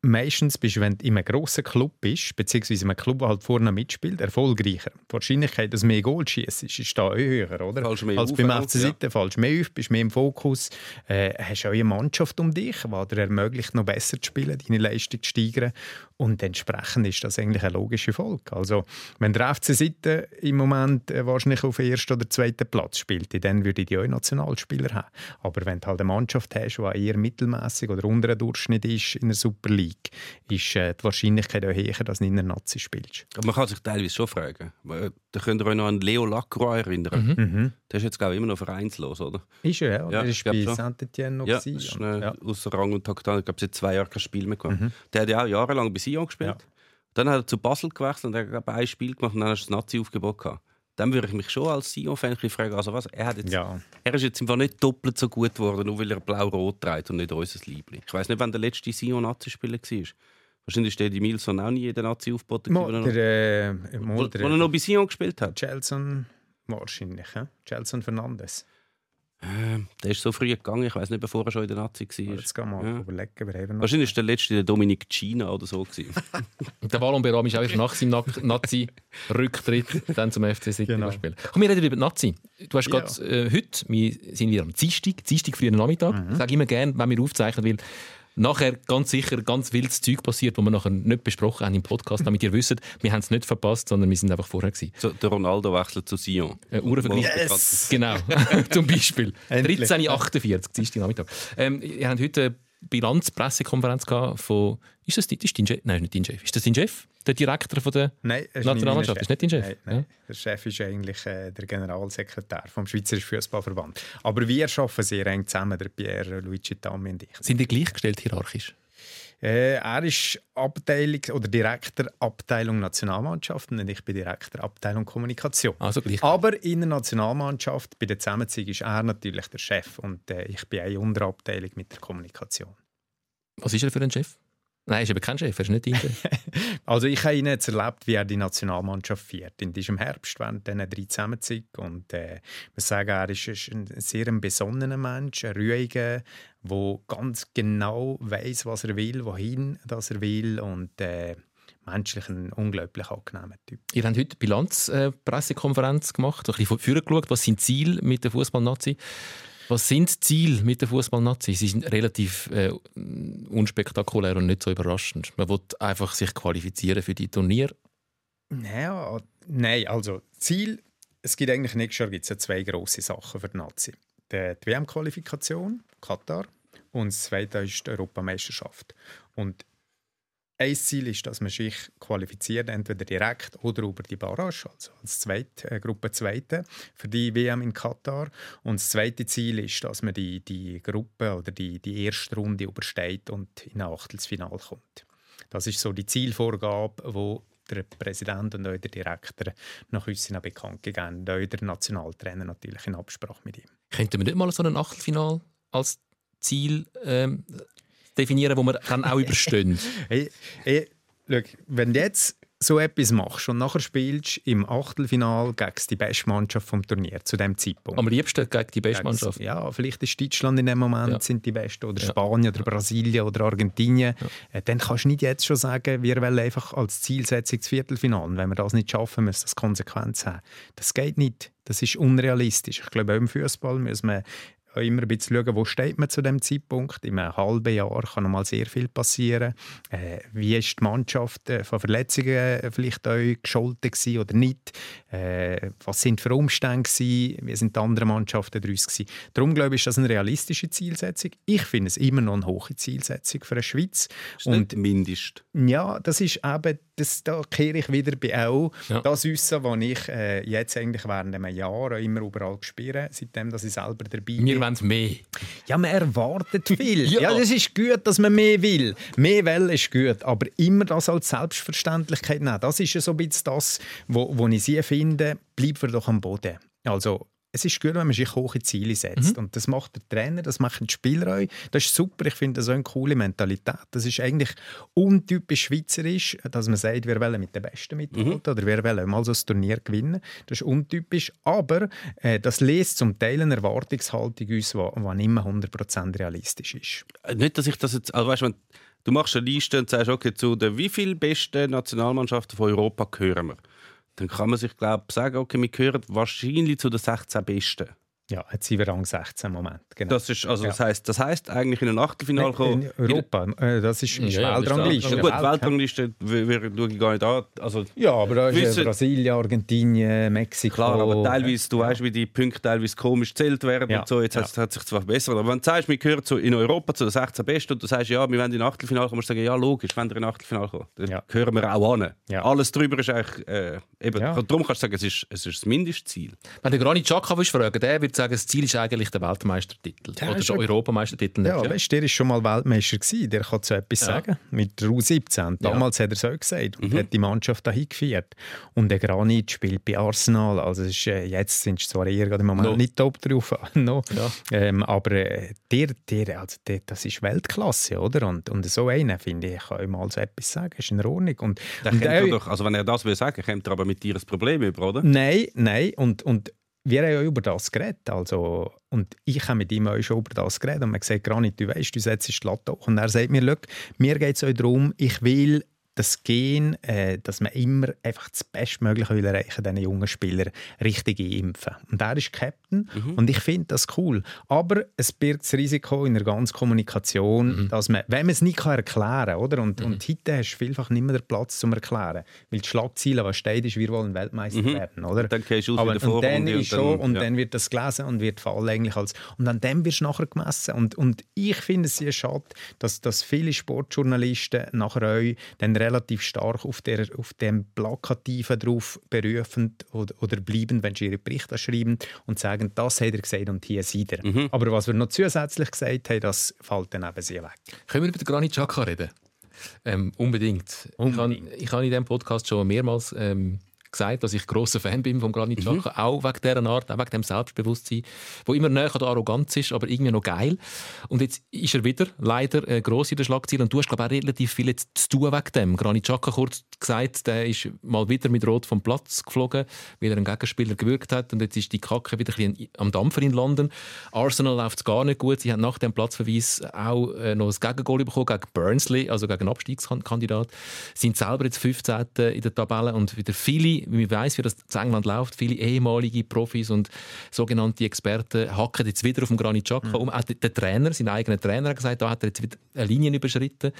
Meistens bist du, wenn du in einem grossen Club bist, beziehungsweise in einem Club, der halt vorne mitspielt, erfolgreicher. Die Wahrscheinlichkeit, dass du mehr Goal schießt, ist da auch höher, oder? Als auf beim FC fallst du mehr auf, bist mehr im Fokus, äh, hast auch eine Mannschaft um dich, die dir ermöglicht, noch besser zu spielen, deine Leistung zu steigern. Und entsprechend ist das eigentlich eine logische Folge. Also, wenn der FC Sitten im Moment äh, wahrscheinlich auf ersten oder zweiten Platz spielt, dann würde ich auch Nationalspieler haben. Aber wenn du halt eine Mannschaft hast, die eher mittelmäßig oder unter dem Durchschnitt ist in der Super League, ist äh, die Wahrscheinlichkeit auch höher, dass du in der Nazi spielst. Aber man kann sich teilweise schon fragen. Da könnt ihr euch noch an Leo Lacroix erinnern. Mhm. Der ist jetzt, glaube ich, immer noch vereinslos, oder? Ist er, ja. Ja, Der ich ist bei schon. Saint-Etienne noch. Ja, gewesen, ist ja. äh, Ja. außer Rang und Takt. Ich glaube, seit zwei Jahren kein Spiel mehr gemacht. Der hat ja auch jahrelang bei Sion gespielt. Ja. Dann hat er zu Basel gewechselt und er hat glaub ich, ein Spiel gemacht und dann hast du das Nazi-Aufgebot gehabt. Dann würde ich mich schon als Sion-Fan fragen, also was, er, hat jetzt, Ja. er ist jetzt einfach nicht doppelt so gut geworden, nur weil er blau-rot trägt und nicht unser Liebling. Ich weiß nicht, wann der letzte Sion-Nazi-Spieler war. Wahrscheinlich ist der die Milson auch nie in der Nazi aufgeboten, Mo, wo, er noch- der, äh, wo, wo der, er noch bei Sion gespielt hat. Gelson wahrscheinlich. He? Gelson Fernandes. Äh, der ist so früh gegangen, ich weiß nicht, bevor er schon in der Nazi war. Jetzt gehen wir mal Ja. überlegen. Wir haben noch. Wahrscheinlich ist der letzte der Dominik Gina oder so. Der Ballon Beram ist auch erst nach seinem Na- Nazi-Rücktritt dann zum FC City Genau. gespielt. Komm, wir reden über die Nazi. Du hast Ja. gerade äh, heute, wir sind wir am Dienstag, Dienstag frühen Nachmittag. Mhm. Ich sage immer gerne, wenn wir aufzeichnen, weil nachher ganz sicher ganz wildes Zeug passiert, das wir nachher nicht besprochen haben im Podcast, damit ihr wisst, wir haben es nicht verpasst, sondern wir sind einfach vorher gewesen. so, der Ronaldo wechselt zu Sion. Äh, Uhrenvergleich. Yes! Genau, zum Beispiel. Endlich. 13.48 Dienstag Nachmittag. Ähm, ihr habt heute Bilanzpressekonferenz von, ist das, dein- das ist dein Chef? Nein, nicht dein Chef. Ist das dein Chef? Der Direktor von der Nein, Nationalmannschaft? Ist nicht dein Chef? Nein, nein. Der Chef ist eigentlich äh, der Generalsekretär vom Schweizerischen Fußballverband. Aber wir arbeiten sehr eng zusammen, der Pierre Luigi Tammi und ich. Sind die gleichgestellt hierarchisch? Äh, er ist Abteilung oder Direktor Abteilung Nationalmannschaften und ich bin Direktor Abteilung Kommunikation. Also gleich. Aber in der Nationalmannschaft, bei der Zusammenziehung, ist er natürlich der Chef und äh, ich bin eine Unterabteilung mit der Kommunikation. Was ist er für ein Chef? Nein, er ist eben kein Chef, er ist nicht dein Chef. Also ich habe ihn jetzt erlebt, wie er die Nationalmannschaft führt. In diesem Herbst, während diesen drei Zusammenziehung. Und äh, muss sagen, er ist ist ein sehr ein besonnener Mensch, ein ruhiger, der ganz genau weiß, was er will, wohin das er will und äh, menschlich ein unglaublich angenehmer Typ. Ihr habt heute Bilanzpressekonferenz gemacht, so ein bisschen vorher geschaut, was sind die Ziele mit der Fußballnazi? Was sind die Ziele mit der Fußballnazi? Sie sind relativ äh, unspektakulär und nicht so überraschend. Man will einfach sich qualifizieren für die Turnier. Ja, nein, also Ziel, es gibt eigentlich nächstes Jahr gibt's ja zwei grosse Sachen für die Nazi. Die, die WM-Qualifikation, Katar, und das zweite ist die Europameisterschaft. Und ein Ziel ist, dass man sich qualifiziert, entweder direkt oder über die Barrage, also als Zweit, äh, Gruppe Zweite für die WM in Katar. Und das zweite Ziel ist, dass man die, die Gruppe oder die, die erste Runde übersteht und in ein Achtelfinale kommt. Das ist so die Zielvorgabe, wo der Präsident und auch der Direktor nach uns bekannt gegeben und auch der Nationaltrainer natürlich in Absprache mit ihm. Könnten wir nicht mal so ein Achtelfinal als Ziel ähm, definieren, wo wir dann auch überstehen? Hey, hey, schau, wenn du jetzt so etwas machst und nachher spielst im Achtelfinal gegen die beste Mannschaft vom Turnier zu dem Zeitpunkt. Am liebsten gegen die beste Mannschaft. Ja, vielleicht ist Deutschland in dem Moment Ja. sind die Besten oder Ja. Spanien oder Brasilien oder Argentinien. Äh, Dann kannst du nicht jetzt schon sagen, wir wollen einfach als Zielsetzung das Viertelfinale. Wenn wir das nicht schaffen, muss das Konsequenz haben. Das geht nicht. Das ist unrealistisch. Ich glaube, auch im Fußball muss man auch immer ein bisschen schauen, wo steht man zu dem Zeitpunkt. In einem halben Jahr kann noch mal sehr viel passieren. Äh, wie ist die Mannschaft äh, von Verletzungen äh, vielleicht auch gescholten oder nicht? Äh, was sind für Umstände gewesen? Wie sind die anderen Mannschaften daraus gewesen? Darum glaube ich, ist das eine realistische Zielsetzung. Ich finde es immer noch eine hohe Zielsetzung für die Schweiz. Das ist nicht mindest. Ja, das ist eben, das, da kehre ich wieder bei auch Ja. das Wissen, was ich äh, jetzt eigentlich während einem Jahr immer überall gespürt seitdem dass ich selber dabei bin. Wir wollen mehr. Ja, man erwartet viel. Ja. ja. das ist gut, dass man mehr will. Mehr will ist gut, aber immer das als Selbstverständlichkeit nehmen. Das ist ja so ein bisschen das, wo, wo ich sie finde, bleibt wir doch am Boden. Also, es ist gut, wenn man sich hohe Ziele setzt. Und das macht der Trainer, das machen die Spieler auch. Das ist super, ich finde das so eine coole Mentalität. Das ist eigentlich untypisch schweizerisch, dass man sagt, wir wollen mit den Besten mithalten oder wir wollen mal so ein Turnier gewinnen. Das ist untypisch, aber äh, das lässt zum Teil eine Erwartungshaltung uns, die nicht immer 100% realistisch ist. Äh, Nicht, dass ich das jetzt. Also weißt, wenn du machst eine Liste und sagst, okay, zu den wie viel besten Nationalmannschaften von Europa gehören wir? Dann kann man sich, glaube ich, sagen, okay, wir gehören wahrscheinlich zu den 16 Besten. Ja, jetzt sind wir Rang 16 im Moment. Genau. Das ist, also, Ja. das heißt, das heißt eigentlich in ein Achtelfinale kommen. in Europa, äh, das ist, ist Ja, ja, Weltrangliste. Ja, gut, Weltrangliste schaue ich gar nicht an. Also, Ja, aber da ist äh, Brasilien, Argentinien, Mexiko. Klar, aber teilweise, du weißt, wie die Punkte teilweise komisch gezählt werden Ja. und so. Jetzt Ja. hat, hat sich zwar verbessert, aber wenn du sagst, wir gehören zu, in Europa zu den 16 Besten und du sagst, ja, wir wollen in ein Achtelfinale kommen, musst du sagen, ja, logisch, wenn wir in ein Achtelfinale kommen, dann Ja. gehören wir auch an. Ja. Alles drüber ist eigentlich, äh, eben, Ja. darum kannst du sagen, es ist, es ist das Mindestziel. Wenn du Granit Xhaka willst fragen, der würde sagen, das Ziel ist eigentlich der Weltmeistertitel. Ja, Oder ist der ja- Europameistertitel. Ja, nicht, ja. weißt, der war schon mal Weltmeister. Gewesen. Der kann so etwas Ja. sagen. Mit der U17. Damals hat er auch gesagt und Mhm. hat die Mannschaft dahin geführt. Und der Granit spielt bei Arsenal. Also ist, äh, jetzt sind sie zwar eher gerade im Moment No. nicht top drauf. no. Ja. ähm, aber äh, der, der, also der, das ist Weltklasse, oder? Und, und so einen, finde ich, kann ich mal so etwas sagen. Ist in Ordnung. Und, Der und ja doch, also wenn er das will sagen, kommt er aber mit dir ein Problem über, oder? Nein, nein. Und, und wir haben ja über das geredet. Also, und ich habe mit ihm auch schon über das geredet. Und man sagt, Granit, du weißt, du setzt die Latte hoch. Und er sagt mir, «Schau, mir geht es auch darum, ich will das Gen, äh, dass man immer einfach das Bestmögliche will erreichen diesen jungen Spielern richtig impfen. Und er ist Captain und ich finde das cool. Aber es birgt das Risiko in der ganzen Kommunikation, dass man, wenn man es nicht kann erklären kann, oder? Und, und heute hast du vielfach nicht mehr den Platz zum Erklären. Weil die Schlagziele, was steht, ist, wir wollen Weltmeister werden, oder? Dann gehst du aus Aber, der und dann ist schon, und ja. dann wird das gelesen und wird Fall eigentlich als und an dem wirst du nachher gemessen und, und ich finde es sehr schade, dass, dass viele Sportjournalisten nachher auch dann relativ stark auf, der, auf dem Plakativen drauf berufen oder, oder bleiben, wenn sie ihre Berichte schreiben und sagen, das hat er gesagt und hier sieht er. Mhm. Aber was wir noch zusätzlich gesagt haben, das fällt dann eben sehr weg. Können wir über den Granit Xhaka reden? Ähm, unbedingt. Unbedingt. Ich habe ich habe in diesem Podcast schon mehrmals ähm, gesagt, dass ich großer Fan bin von Granit Xhaka, auch wegen dieser Art, auch wegen dem Selbstbewusstsein, wo immer näher an der Arroganz ist, aber irgendwie noch geil. Und jetzt ist er wieder leider äh, gross in der Schlagzeile und du hast glaube ich, auch relativ viel jetzt zu tun wegen dem. Granit Xhaka kurz gesagt, der ist mal wieder mit Rot vom Platz geflogen, weil er einen Gegenspieler gewürgt hat und jetzt ist die Kacke wieder ein bisschen am Dampfer in London. Arsenal läuft es gar nicht gut. Sie haben nach dem Platzverweis auch äh, noch ein Gegengol bekommen gegen Burnsley, also gegen einen Abstiegskandidat. Sind selber jetzt 15. in der Tabelle und wieder viele, man weiß, wie das in England läuft, viele ehemalige Profis und sogenannte Experten hacken jetzt wieder auf dem Granit Xhaka um. Auch der, Trainer, sein eigener Trainer, hat gesagt, da hat er jetzt wieder eine Linie überschritten.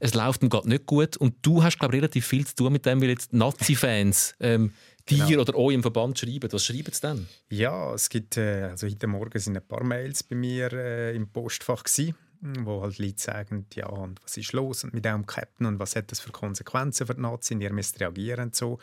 Es läuft ihm gerade nicht gut und du hast glaube ich relativ viel zu tun mit dem, weil jetzt Nazi-Fans ähm, dir oder euch im Verband schreiben. Was schreiben sie denn? Ja, es gibt, äh, also heute Morgen sind ein paar Mails bei mir äh, im Postfach gewesen. Wo halt Leute sagen, ja, und was ist los mit dem Captain und was hat das für Konsequenzen für die Nazi ihr müsst reagieren und so.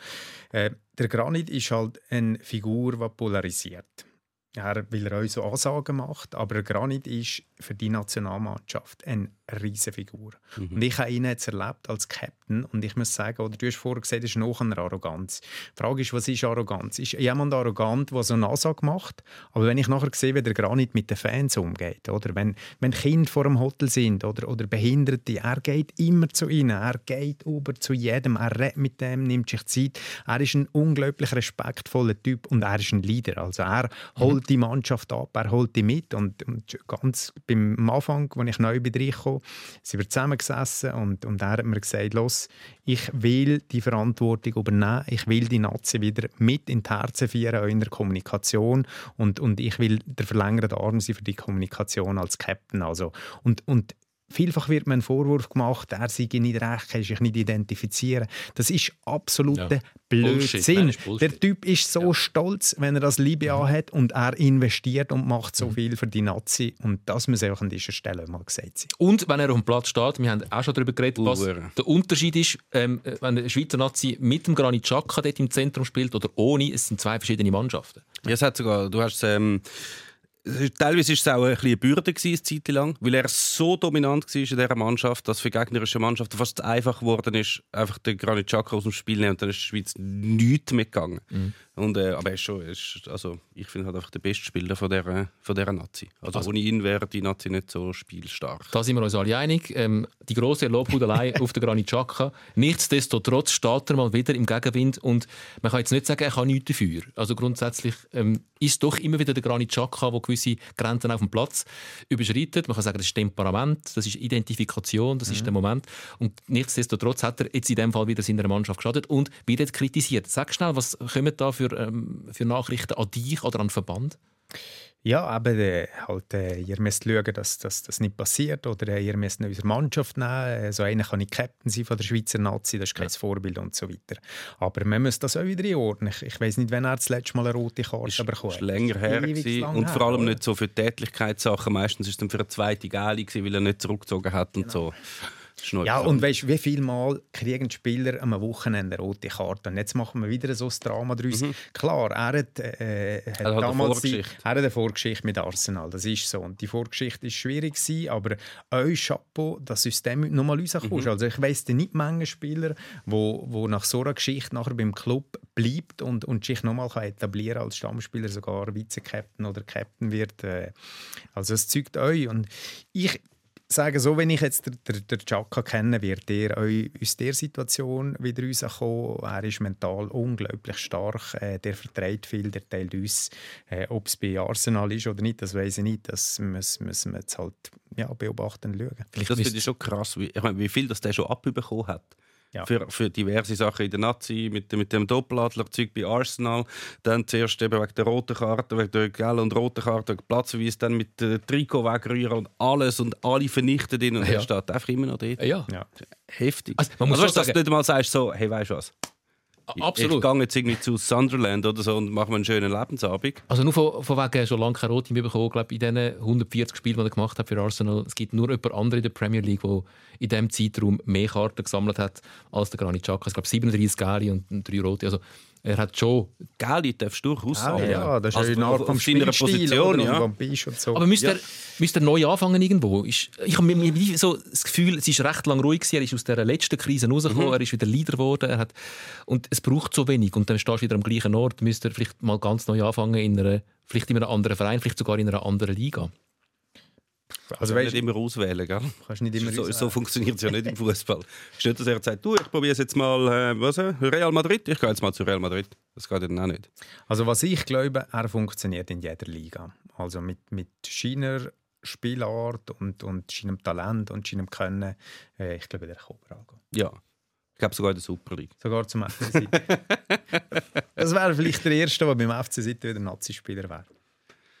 Äh, der Granit ist halt eine Figur, die polarisiert. Er, weil er euch so Ansagen macht, aber Granit ist für die Nationalmannschaft eine riesige Figur. Mhm. Und ich habe ihn jetzt erlebt als Captain und ich muss sagen, oder du hast vorher gesagt, es ist noch eine Arroganz. Die Frage ist, was ist Arroganz? Ist jemand arrogant, der so eine Ansage macht? Aber wenn ich nachher sehe, wie der Granit mit den Fans umgeht, oder wenn, wenn Kinder vor dem Hotel sind oder, oder Behinderte, er geht immer zu ihnen, er geht über zu jedem, er redet mit dem, nimmt sich Zeit. Er ist ein unglaublich respektvoller Typ und er ist ein Leader. Also er holt die Mannschaft ab, er holt die mit und, und ganz beim am Anfang, als ich neu bin reingekommen, sind wir zusammengesessen und, und er hat mir gesagt, los, ich will die Verantwortung übernehmen, ich will die Nazi wieder mit in die Herzen führen in der Kommunikation und, und ich will der verlängerte Arm sein für die Kommunikation als Captain. Also, und, und Vielfach wird mir ein Vorwurf gemacht, er sei nicht recht, kann sich nicht identifizieren. Das ist absoluter Ja. Blödsinn. Bullshit. Der Typ ist so stolz, wenn er das Libya hat und er investiert und macht Mhm. so viel für die Nazi. Und das muss auch an dieser Stelle mal gesagt sein. Und wenn er auf dem Platz steht, wir haben auch schon darüber geredet, was Uhren. der Unterschied ist, ähm, wenn ein Schweizer Nazi mit dem Granit Xhaka dort im Zentrum spielt oder ohne. Es sind zwei verschiedene Mannschaften. Ja, es hat sogar, du hast ähm, Teilweise war es auch ein bisschen eine Bürde, eine Zeit lang, weil er so dominant war in dieser Mannschaft, dass für gegnerische Mannschaften fast einfach geworden ist, einfach den Granit Xhaka aus dem Spiel nehmen und dann ist die Schweiz nichts mehr gegangen. Und, äh, aber er ist schon, er ist, also, ich finde halt einfach der beste Spieler von dieser, von dieser Nazi. Also, Also- ohne ihn wäre die Nazi nicht so spielstark. Da sind wir uns alle einig. Ähm, die grosse Lobhudelei auf den Granit Xhaka. Nichtsdestotrotz steht er mal wieder im Gegenwind und man kann jetzt nicht sagen, er kann nichts dafür. Also grundsätzlich ähm, ist doch immer wieder der Granit Xhaka, der gewisse Grenzen auf dem Platz überschreitet. Man kann sagen, das ist Temperament, das ist Identifikation, das ist der Moment. Und nichtsdestotrotz hat er jetzt in dem Fall wieder seiner Mannschaft geschadet und jetzt kritisiert. Sag schnell, was kommen da für, ähm, für Nachrichten an dich oder an den Verband? Ja, aber äh, halt, äh, ihr müsst schauen, dass, dass das nicht passiert. Oder äh, ihr müsst unsere Mannschaft nehmen. Äh, so einer kann nicht Captain sein von der Schweizer Nazi, das ist kein Vorbild und so weiter. Aber man muss das auch wieder einordnen. Ich, ich weiß nicht, wann er das letzte Mal eine rote Karte ist, bekommen hat. länger her lang und her, vor allem oder? nicht so für Tätlichkeitssachen. Meistens ist es dann für eine zweite Gale, weil er nicht zurückgezogen hat und so. Noch Ja, und weißt du, wie viel Mal kriegen Spieler am Wochenende eine rote Karte? Und jetzt machen wir wieder so ein Drama daraus. Klar, er hat, äh, hat Mhm. hat eine damals die, er Vorgeschichte. hat eine Vorgeschichte mit Arsenal, das ist so. Und die Vorgeschichte ist schwierig gewesen, aber euch Chapeau, das System nochmal rauskommst. Mhm. Also ich weiss nicht Menge Spieler, wo, wo nach so einer Geschichte nachher beim Club bleibt und, und sich nochmal kann etablieren als Stammspieler, sogar Vize-Captain oder Captain wird. Äh, also es zeugt euch. Und ich sage so, wenn ich jetzt den, den, den Chaka kenne, wird er euch aus dieser Situation wieder rauskommen. Er ist mental unglaublich stark, äh, der vertreibt viel, der teilt uns. Äh, Ob es bei Arsenal ist oder nicht, das weiß ich nicht. Das müssen, müssen wir jetzt halt ja, beobachten und schauen. Vielleicht Das finde ich schon krass, wie, ich meine, wie viel das der schon abbekommen hat. Ja. Für, für diverse Sachen in der Nazi, mit, dem- mit dem Doppeladlerzeug bei Arsenal, dann zuerst eben wegen der roten Karte, wegen der gelben und roten Karte, wegen Platzverweis, dann mit dem Trikot wegrühren und alles und alle vernichtet ihn und Ja. er steht einfach immer noch dort. ja, Ja. Heftig. Also, man muss also, weißt dass du nicht mal sagst, so, hey, weißt du was? Ich- absolut. Ich gehe jetzt irgendwie zu Sunderland oder so und mache mir einen schönen Lebensabend. Also nur von, von wegen schon lange keine Rote mehr bekommen. Ich glaube, in diesen 140 Spielen, die er gemacht hat für Arsenal, es gibt nur jemand andere in der Premier League, der in diesem Zeitraum mehr Karten gesammelt hat als der Granit Xhaka. Ich glaube 37 Gelbe und 3 Rote. Also er hat schon... Gell, darfst du durchaus Ah, sagen. ja, das ist Also eine Art auf- vom seiner Position, ja. Und so. Aber müsste, Ja. er, müsste er neu anfangen irgendwo? Ist, ich habe mir- so das Gefühl, es ist recht lang ruhig gewesen. Er ist aus dieser letzten Krise rausgekommen, er ist wieder Leader geworden. Er hat, und es braucht so wenig. Und dann stehst du wieder am gleichen Ort. Müsste er vielleicht mal ganz neu anfangen in einer, vielleicht in einem anderen Verein, vielleicht sogar in einer anderen Liga. Also Also weißt nicht immer auswählen, gell? kannst nicht immer so, auswählen. so funktioniert es ja nicht im Fußball. Es ist nicht, dass er sagt, du, ich probiere es jetzt mal, äh, was, äh, Real Madrid. Ich gehe jetzt mal zu Real Madrid. Das geht ja dann auch nicht. Also was ich glaube, er funktioniert in jeder Liga. Also mit, mit seiner Spielart und, und seinem Talent und seinem Können, äh, ich glaube, der kann überall gehen. Ja. Ich glaube sogar in der Super League. Sogar zum FC City. das wäre vielleicht der Erste, der beim FC City wieder Nazi-Spieler wäre.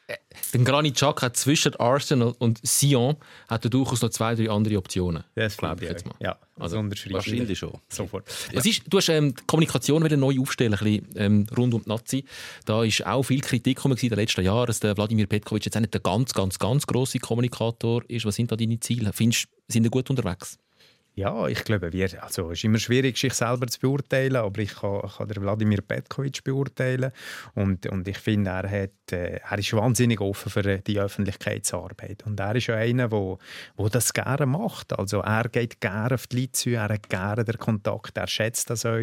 Der Granit Xhaka hat zwischen Arsenal und Sion hat er durchaus noch zwei, drei andere Optionen. Das glaube ich. jetzt mal. Ja, Also. Wahrscheinlich schon. Sofort. Was ist, du hast ähm, die Kommunikation wieder neu aufstellen, ein bisschen, ähm, rund um die Nazi. Da ist auch viel Kritik gekommen in den letzten Jahren, dass der Wladimir Petkovic jetzt auch nicht der ganz, ganz, ganz grosse Kommunikator ist. Was sind da deine Ziele? Findest du, sind wir gut unterwegs? Ja, ich glaube, wir, also es ist immer schwierig, sich selber zu beurteilen, aber ich kann, kann den Wladimir Petkovic beurteilen und, und ich finde, er, hat, äh, er ist wahnsinnig offen für die Öffentlichkeitsarbeit und er ist ja einer, wo, wo das gerne macht. Also er geht gerne auf die Leute zu, er hat gerne den Kontakt, er schätzt das auch.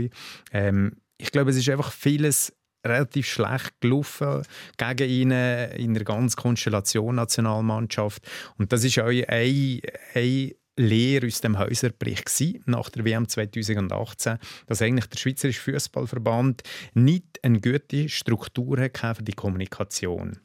Ähm, ich glaube, es ist einfach vieles relativ schlecht gelaufen gegen ihn in der ganzen Konstellation Nationalmannschaft und das ist auch ein, ein Lehre aus dem Häuserbericht nach der WM 2018, dass eigentlich der Schweizerische Fußballverband nicht eine gute Struktur hatte für die Kommunikation.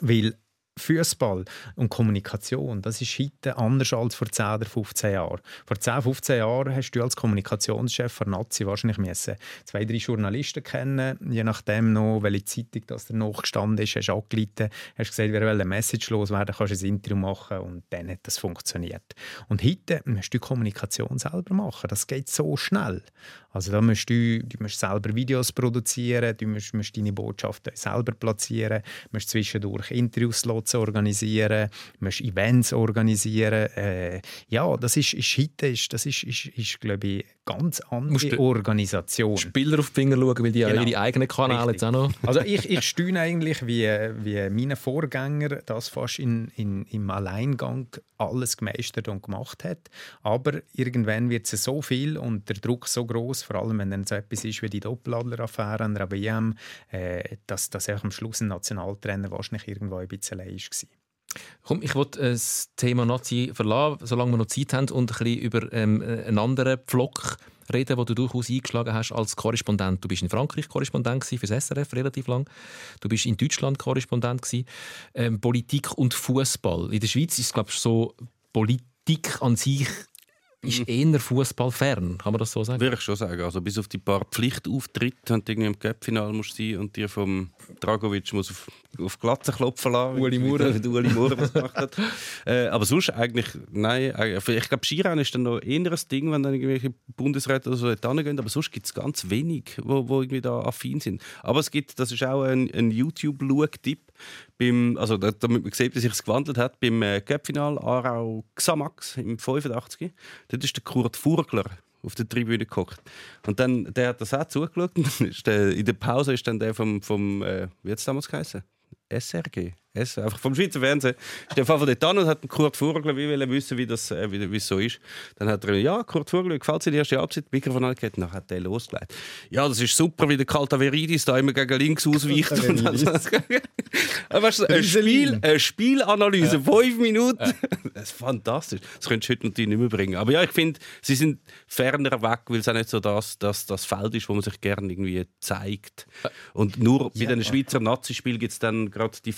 Weil Fußball und Kommunikation, das ist heute anders als vor 10 oder 15 Jahren. Vor 10, 15 Jahren hast du als Kommunikationschef von Nazi wahrscheinlich müssen zwei, drei Journalisten kennen, je nachdem noch, welche Zeitung das da nachgestanden ist, hast du angeleitet, hast gesagt, wir wollen eine Message loswerden, kannst ein Interview machen und dann hat das funktioniert. Und heute musst du Kommunikation selber machen, das geht so schnell. Also da musst du, du musst selber Videos produzieren, du musst, musst deine Botschaften selber platzieren, musst zwischendurch Interviewslots organisieren, musst Events organisieren. Äh, ja, das ist, ist heute, ist, das ist, ist, ist glaube ich, ganz Musst andere Organisation. Spieler auf die Finger schauen, weil die Genau. auch ihre eigenen Kanäle jetzt auch noch... Also ich, ich staune eigentlich, wie, wie meine Vorgänger das fast in, in, im Alleingang alles gemeistert und gemacht hat. Aber irgendwann wird es so viel und der Druck so groß, vor allem wenn dann so etwas ist wie die Doppeladler-Affäre an der WM, äh, dass, dass einfach am Schluss ein Nationaltrainer wahrscheinlich irgendwo ein bisschen allein war. Komm, ich wollte das Thema Nazi verlassen, solange wir noch Zeit haben und ein bisschen über ähm, äh, einen anderen Pflock reden, den du durchaus eingeschlagen hast als Korrespondent. Du bist in Frankreich Korrespondent für das SRF relativ lang. Du bist in Deutschland Korrespondent. Ähm, Politik und Fußball. In der Schweiz ist es glaube ich so Politik an sich ist eher Fußball fern, kann man das so sagen? Würde ich schon sagen. Also bis auf die paar Pflichtauftritte, wenn du irgendwie im Cup-Final musst sein und dir vom Dragovic muss auf, auf Glatze klopfen lassen. Uli Maurer. Uli Maurer das gemacht hat. äh, aber sonst eigentlich, nein. Ich glaube, Skirennen ist dann noch eher ein Ding, wenn dann irgendwelche Bundesräte oder so hingehen. Aber sonst gibt es ganz wenig, wo, wo irgendwie da affin sind. Aber es gibt, das ist auch ein, ein YouTube-Schau-Tipp, beim, also da- damit man sieht, wie sich es gewandelt hat, beim äh, Cup-Final Aarau Xamax im 85. Dort ist der Kurt Furgler auf der Tribüne geguckt. Und dann, der hat das auch zugeschaut. Und der, in der Pause ist dann der vom, vom äh, wie hat es damals geheißen? SRG. S, einfach vom Schweizer Fernsehen. Ist der Fall von dort an und hat Kurt Vogel wie wissen, wie das äh, wie, wie es so ist. Dann hat er ja, Kurt Vogel, gefällt dir die erste Halbzeit? Mikrofon angehört, dann hat er losgelegt. Ja, das ist super, wie der Kaltaveridis da immer gegen links ausweicht. Und dann, weißt du, eine, Spiel, eine Spielanalyse, fünf Minuten. Das ist fantastisch. Das könntest du heute natürlich nicht mehr bringen. Aber ja, ich finde, sie sind ferner weg, weil es auch nicht so das, das, das Feld ist, wo man sich gerne irgendwie zeigt. Und nur bei den Schweizer Nazispielen gibt es dann gerade die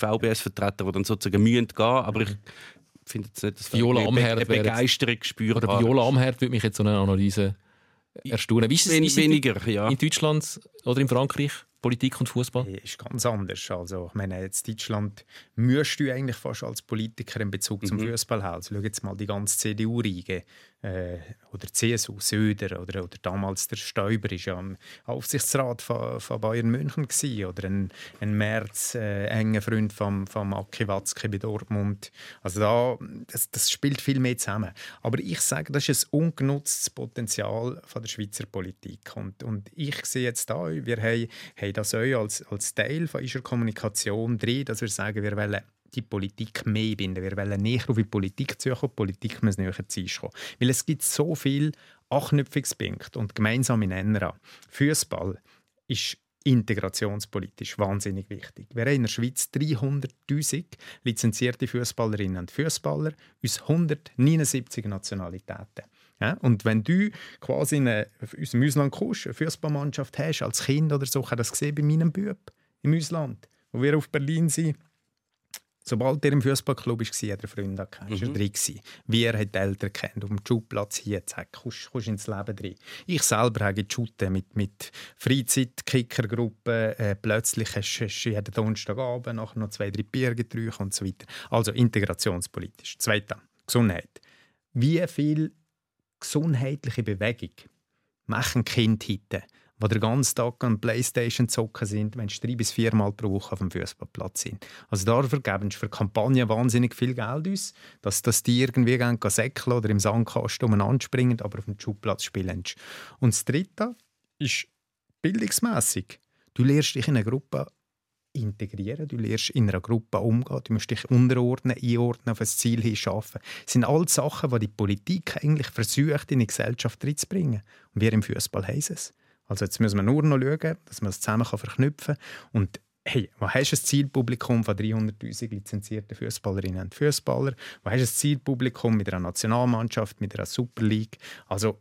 VBS-Vertreter, die dann sozusagen mühen gehen. Aber ich finde jetzt nicht, dass Viola eine Amherd eine Begeisterung spürbar. Oder Viola Amherd würde mich jetzt so eine Analyse erstaunen. Wie ist es Wen- wie ist es in- weniger, ja. in Deutschland oder in Frankreich? Politik und Fußball? ist ganz anders. Also, ich meine, jetzt Deutschland müsst du eigentlich fast als Politiker in Bezug zum Fußball haben. Also, schau jetzt mal die ganze CDU-Riege äh, oder CSU, Söder oder, oder damals der Stoiber ist ja am Aufsichtsrat von, von Bayern München gewesen, oder ein, ein Merz, äh, enger Freund von, von Aki Watzke bei Dortmund. Also da, das, das spielt viel mehr zusammen. Aber ich sage, das ist ein ungenutztes Potenzial von der Schweizer Politik. Und, und ich sehe jetzt da, wir haben, haben das auch als, als Teil von unserer Kommunikation drin, dass wir sagen, wir wollen die Politik mehr binden. Wir wollen näher auf die Politik zukommen. Die Politik muss näher zu uns kommen. Weil es gibt so viele Anknüpfungspunkte und gemeinsame Nenner. Fußball ist integrationspolitisch wahnsinnig wichtig. Wir haben in der Schweiz 300'000 lizenzierte Fußballerinnen und Fußballer aus 179 Nationalitäten. Ja, und wenn du quasi in eine, Ausland kommst, eine Fußballmannschaft hast, als Kind oder so, ich habe das gesehen bei meinem Bub im Ausland, wo wir auf Berlin sind, Sobald er im Fußballclub war, hat er Freunde gehabt. Mhm. Drin gewesen. Wie er hat die Eltern kennt, auf dem Schulplatz hier, zack, kommst, kommst ins Leben drin. Ich selber habe Shooten mit, mit Freizeit-Kickergruppen. Äh, plötzlich hast du jeden Donnerstagabend nachher noch zwei, drei Bier getrunken und so weiter. Also integrationspolitisch. Zweitens, Gesundheit. Wie viel gesundheitliche Bewegung machen Kinder heute? Die den ganzen Tag an Playstation zocken sind, wenn sie drei bis viermal pro Woche auf dem Fußballplatz sind. Also dafür geben sie für Kampagnen wahnsinnig viel Geld aus, dass, dass die irgendwie gehen, säckeln oder im Sandkasten umeinander springen, aber auf dem Schulplatz spielen. Und das Dritte ist bildungsmässig. Du lernst dich in einer Gruppe integrieren, du lernst in einer Gruppe umgehen, du musst dich unterordnen, einordnen, auf ein Ziel hin schaffen. Das sind all Sachen, die die Politik eigentlich versucht, in die Gesellschaft reinzubringen. Und wir im Fußball haben es. Also jetzt müssen wir nur noch schauen, dass man es zusammen verknüpfen kann. Und hey, wo hast du ein Zielpublikum von 300'000 lizenzierten Fußballerinnen und Fußballer? Wo hast du ein Zielpublikum mit einer Nationalmannschaft, mit einer Super League? Also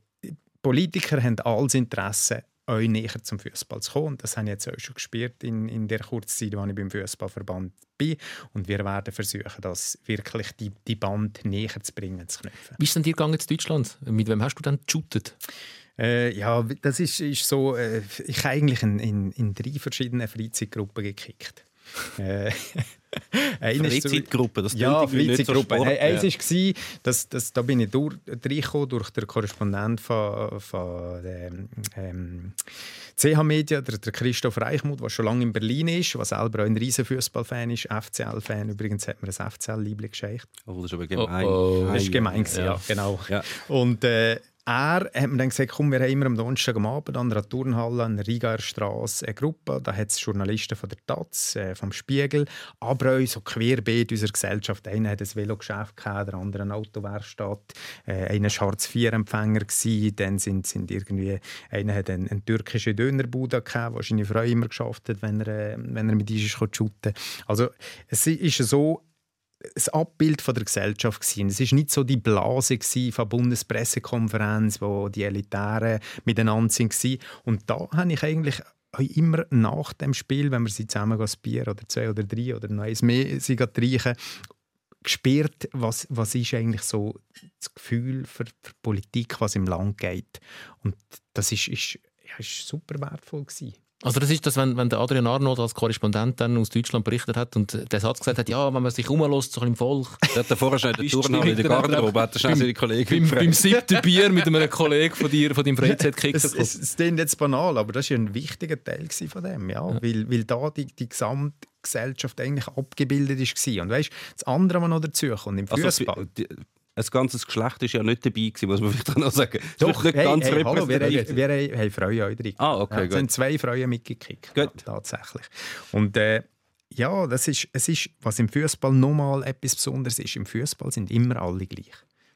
Politiker haben alles Interesse, euch näher zum Fußball zu kommen. Das habe ich jetzt auch schon gespürt in, in der kurzen Zeit, als ich beim Fußballverband bin. Und wir werden versuchen, das wirklich die, die Band näher zu bringen, zu knüpfen. Wie ist denn dir gegangen in Deutschland? Mit wem hast du dann geshootet? Äh, ja, das ist, ist so. Äh, ich habe eigentlich in, in, in drei verschiedenen Freizeitgruppen gekickt. äh, Freizeitgruppe, das ja, Freizeitgruppe. So Eins war, dass, dass, da bin ich durch, durch den Korrespondent von, von dem, ähm, CH Media, der, der Christoph Reichmuth, der schon lange in Berlin ist, der selber auch ein riesen Fußballfan ist, FCL-Fan. Übrigens hat mir ein FCL-Liebling geschenkt. Oh, das ist aber gemein. Oh, oh. Das ist gemein, ja, ja genau. Ja. Und äh, er hat mir dann gesagt, komm, wir haben immer am Donnerstag am Abend an der Turnhalle an der Rigaer Straße eine Gruppe. Da hat es Journalisten von der Taz, äh, vom Spiegel, aber auch so querbeet unserer Gesellschaft. Einer hat ein Velogeschäft gehabt, der andere eine Autowerkstatt, äh, einer war Hartz-IV-Empfänger, dann sind, sind irgendwie, einer hat einen, einen türkischen Dönerbude gehabt, wo seine Frau immer geschafft hat, wenn er, äh, wenn er mit uns shooten Also es ist so, ein Abbild von der Gesellschaft gewesen. Es ist nicht so die Blase von Bundespressekonferenz, wo die Elitären miteinander waren. Und da habe ich eigentlich immer nach dem Spiel, wenn wir sie zusammen ein Bier oder zwei oder drei oder noch eins mehr sie reichen, gespürt, was, was ist eigentlich so das Gefühl für, für Politik, was im Land geht. Und das ist, ist, ist super wertvoll gewesen. Also das ist das, wenn, wenn der Adrian Arnold als Korrespondent dann aus Deutschland berichtet hat und der Satz gesagt hat, ja, wenn man sich umlässt, so im Volk... Der hat vorher schon in der Turnhalle in der Garderobe, hat schnell seine Kollegen beim, beim siebten Bier mit einem Kollegen von dir, von deinem Freizeitkicker. Es, es, es klingt jetzt banal, aber das war ein wichtiger Teil von dem, ja, ja. Weil, weil da die, die Gesamtgesellschaft eigentlich abgebildet war. Und weißt, das andere, was noch dazu kommt, im also, Fußball... Also, ein ganzes Geschlecht ist ja nicht dabei gewesen, muss man vielleicht noch sagen. Das Doch, nicht hey, ganz hey, hallo, wir, haben, wir haben Frauen auch drin. Ah, okay, ja, Es sind zwei Frauen mitgekickt, ja, tatsächlich. Und äh, ja, das ist, es ist, was im Fußball nochmal etwas Besonderes ist. Im Fußball sind immer alle gleich.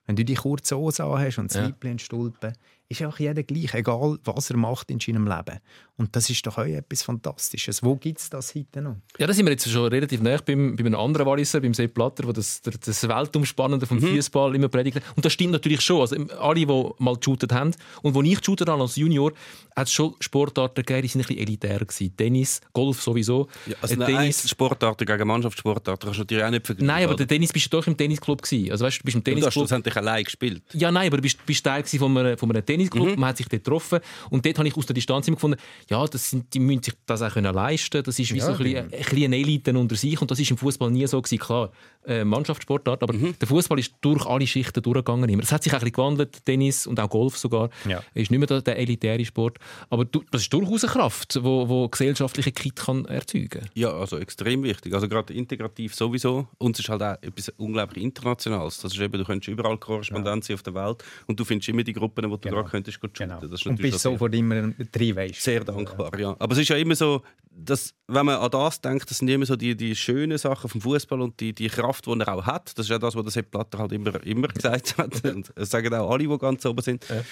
Wenn du die kurze Hose hast und das ja. Liebling Stulpen, ist auch jeder gleich, egal was er macht in seinem Leben. Und das ist doch auch etwas Fantastisches. Wo gibt es das heute noch? Ja, da sind wir jetzt schon relativ nah beim, bei einem anderen Walliser, beim Sepp Blatter, der das, das Weltumspannende vom mhm. Fußball immer predigt. Und das stimmt natürlich schon. Also, alle, die mal geshootet haben und wo ich geshootet habe als Junior, hat es schon Sportarten gegeben, die sind ein bisschen elitär gewesen. Tennis, Golf sowieso. Ja, also äh, Tennis, Sportarten gegen Mannschaftssportarten kannst du natürlich auch nicht vergleichen. Nein, aber der Tennis bist du doch im Tennisclub gewesen. Also weißt, du bist im Tennisclub. du hast schlussendlich allein gespielt. Ja, nein, aber du bist, bist Teil von einem, von einem Tennisclub. Mhm. Man hat sich dort getroffen und dort habe ich aus der Distanz immer gefunden, ja, das sind, die müssen sich das auch können leisten. Das ist wie ja, so ein bisschen, ein bisschen eine Elite unter sich und das ist im Fußball nie so gewesen. Klar, äh, Mannschaftssportart, aber mhm. der Fußball ist durch alle Schichten durchgegangen. Immer. Das hat sich ein bisschen gewandelt, Tennis und auch Golf sogar. Ja. Ist nicht mehr der, der elitäre Sport, aber du, das ist durchaus eine Kraft, wo, wo gesellschaftliche Kit kann erzeugen. Ja, also extrem wichtig. Also gerade integrativ sowieso und es ist halt auch etwas unglaublich internationales. Das ist eben, du könntest überall Korrespondent sein auf der Welt und du findest immer die Gruppen, wo du genau. gerade könntest genau. Das ist und bist sofort immer drin, weißt Sehr dankbar, ja. Aber es ist ja immer so, dass, wenn man an das denkt, das sind immer so die, die schönen Sachen vom Fußball und die, die Kraft, die er auch hat. Das ist ja das, was der Sepp Blatter halt immer, immer gesagt hat. Und das sagen auch alle, die ganz oben sind. Ja.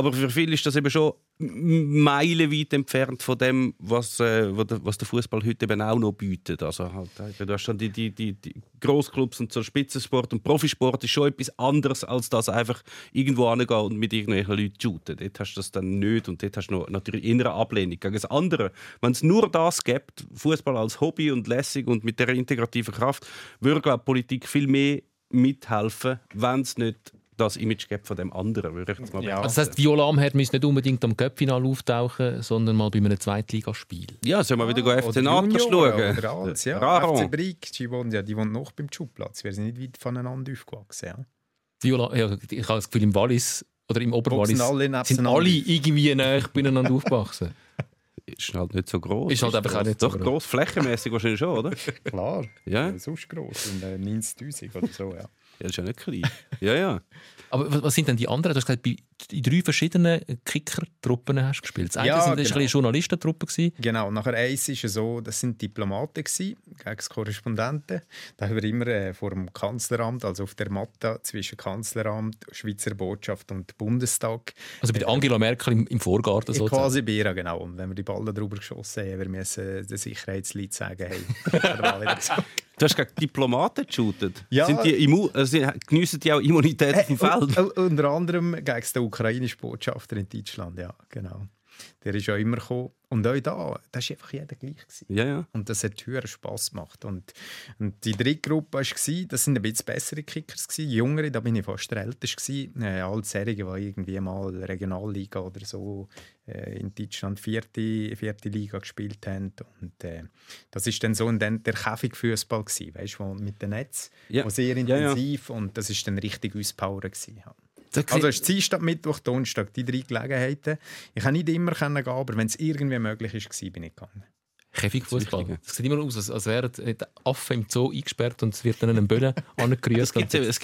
Aber für viele ist das eben schon meilenweit entfernt von dem, was, äh, was der Fußball heute eben auch noch bietet. Also halt, äh, du hast schon die, die, die, die Großclubs und so Spitzensport und Profisport ist schon etwas anderes, als das einfach irgendwo angehen und mit irgendwelchen Leuten shooten. Dort hast du das dann nicht und dort hast du noch natürlich innere Ablehnung gegen das andere. Wenn es nur das gibt, Fußball als Hobby und lässig und mit der integrativen Kraft, würde glaube Politik viel mehr mithelfen, wenn es nicht das Image gibt von dem anderen, würde ich jetzt mal Ja. Also das heisst, Viola Amherd müsste nicht unbedingt am Cup-Final auftauchen, sondern mal bei einem Zweitligaspiel. Ja, sollen wir wieder Ah, go FC Junioren schauen? Oder Als, ja. Raron. FC Brick, die wohnt, ja, die wohnt noch beim Schubplatz. Wir sind nicht weit voneinander aufgewachsen. Ja. Viola, ja, ich habe das Gefühl, im Wallis oder im Oberwallis alle sind alle irgendwie näher beieinander aufgewachsen. Ist halt nicht so groß. Ist halt einfach auch nicht so Doch gross. groß, flächenmäßig wahrscheinlich schon, oder? Klar, Ja. ja. sonst gross. Und äh, 90'000 oder so, ja. Ja, das ist ja nicht klein. Ja, ja. Aber was- sind denn die anderen? Du hast gesagt, bei in drei verschiedenen Kicker-Truppen hast du gespielt. Das eine Ja, sind, genau. eine Journalistentruppe. gewesen. Genau, nachher eins ist es so, das sind Diplomaten gsi, gegen Korrespondenten. Da haben wir immer äh, vor dem Kanzleramt, also auf der Matte zwischen Kanzleramt, Schweizer Botschaft und Bundestag. Also bei der Angela Merkel im, im Vorgarten sozusagen. quasi bei ihr, genau. Und wenn wir die Ballen drüber geschossen haben, wir müssen den Sicherheitsleuten sagen, hey, war. Du hast gegen Diplomaten geshootet. Ja. Sind die immu also, geniessen die auch Immunität auf dem Feld? U- unter anderem gegen den ukrainischen Botschafter in Deutschland, ja, genau. Der ist ja immer gekommen. Und auch da, das war einfach jeder gleich. Gewesen. Ja, ja. Und das hat höher Spass gemacht. Und, und die dritte Gruppe war, das sind ein bisschen bessere Kickers, gewesen. jüngere, da bin ich fast der Älteste. Äh, Serien, die irgendwie mal Regionalliga oder so äh, in Deutschland vierte, vierte Liga gespielt haben. Und äh, das ist dann so ein, dann der Käfigfußball weißt du, mit dem Netz, Ja. sehr Ja, ja. intensiv und das ist dann richtig auspower gewesen. Also es ist Dienstag, Mittwoch, Donnerstag, die drei Gelegenheiten. Ich kann nicht immer gehen, aber wenn es irgendwie möglich war, bin ich gegangen. Käfigfußball. Das sieht immer aus, als, als wären die Affen im Zoo eingesperrt und es wird dann ein Böllen angerührt. Es gibt es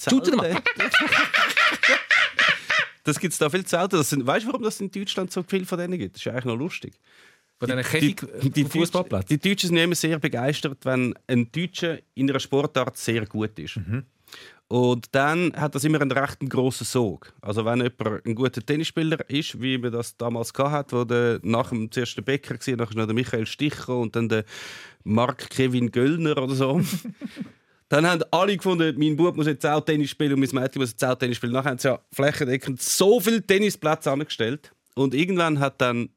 zu Shooter selten. mal. Das gibt es da viel zu selten. Das sind, weißt du, warum das in Deutschland so viel von denen gibt? Das ist eigentlich noch lustig. Von diesen Die, die, Käfig Fußballplätzen. die Deutschen sind immer sehr begeistert, wenn ein Deutscher in einer Sportart sehr gut ist. Und dann hat das immer einen recht grossen Sog. Also wenn jemand ein guter Tennisspieler ist, wie man das damals hat, wo der nach dem zuerst der Becker war, nachher noch der Michael Sticher und dann der Mark Kevin Göllner oder so. Dann haben alle gefunden, mein Bub muss jetzt auch Tennis spielen und mein Mädchen muss jetzt auch Tennis spielen. Nachher haben sie ja flächendeckend so viele Tennisplätze angestellt. Und irgendwann hat dann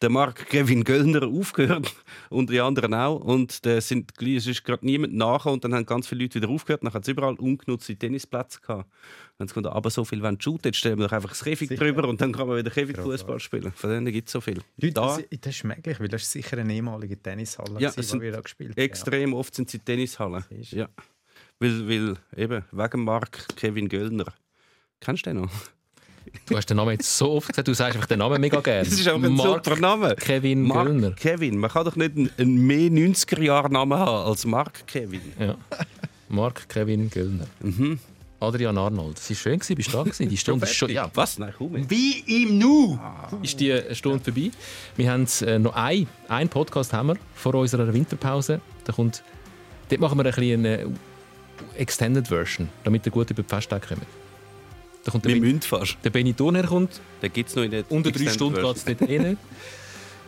der Mark Kevin Göllner aufgehört und die anderen auch. Und da sind, gleich- es ist gerade niemand nachher und dann haben ganz viele Leute wieder aufgehört. Dann hat es überall ungenutzte Tennisplätze gehabt. Dann haben sie gefunden, aber so viel wollen shooten, jetzt stellen wir doch einfach das Käfig drüber und dann kann man wieder Käfig-Fußball spielen. Von denen gibt es so viel. Leute, Da, das, das ist möglich, weil das ist sicher eine ehemalige Tennishalle, Ja, ja, sind wir da gespielt haben. extrem oft sind sie Tennishallen. Ja. Weil, weil eben, wegen Mark Kevin Göllner. Kennst du den noch? Du hast den Namen jetzt so oft gesagt, du sagst einfach den Namen mega gerne. Das ist auch ein Mark super Name. Kevin Mark Göllner. Kevin. Man kann doch nicht einen, einen mehr 90er-Jahr-Namen haben als Mark Kevin. Ja. Mark Kevin Göllner. Mhm. Adrian Arnold. Es war schön, gewesen, bist du da gewesen. Die Stunde ist schon... Ja, Was? Nein, komm mit. Wie im Nu. ist die Stunde vorbei. Wir haben äh, noch ein, einen Podcast haben wir vor unserer Winterpause. Da kommt, dort machen wir ein bisschen eine Extended Version, damit ihr gut über die Festtage kommt. Da kommt der, Wir müssen fast. der Benny Turner kommt. Den gibt es noch in der Unter drei Stunden geht es dort eh nicht.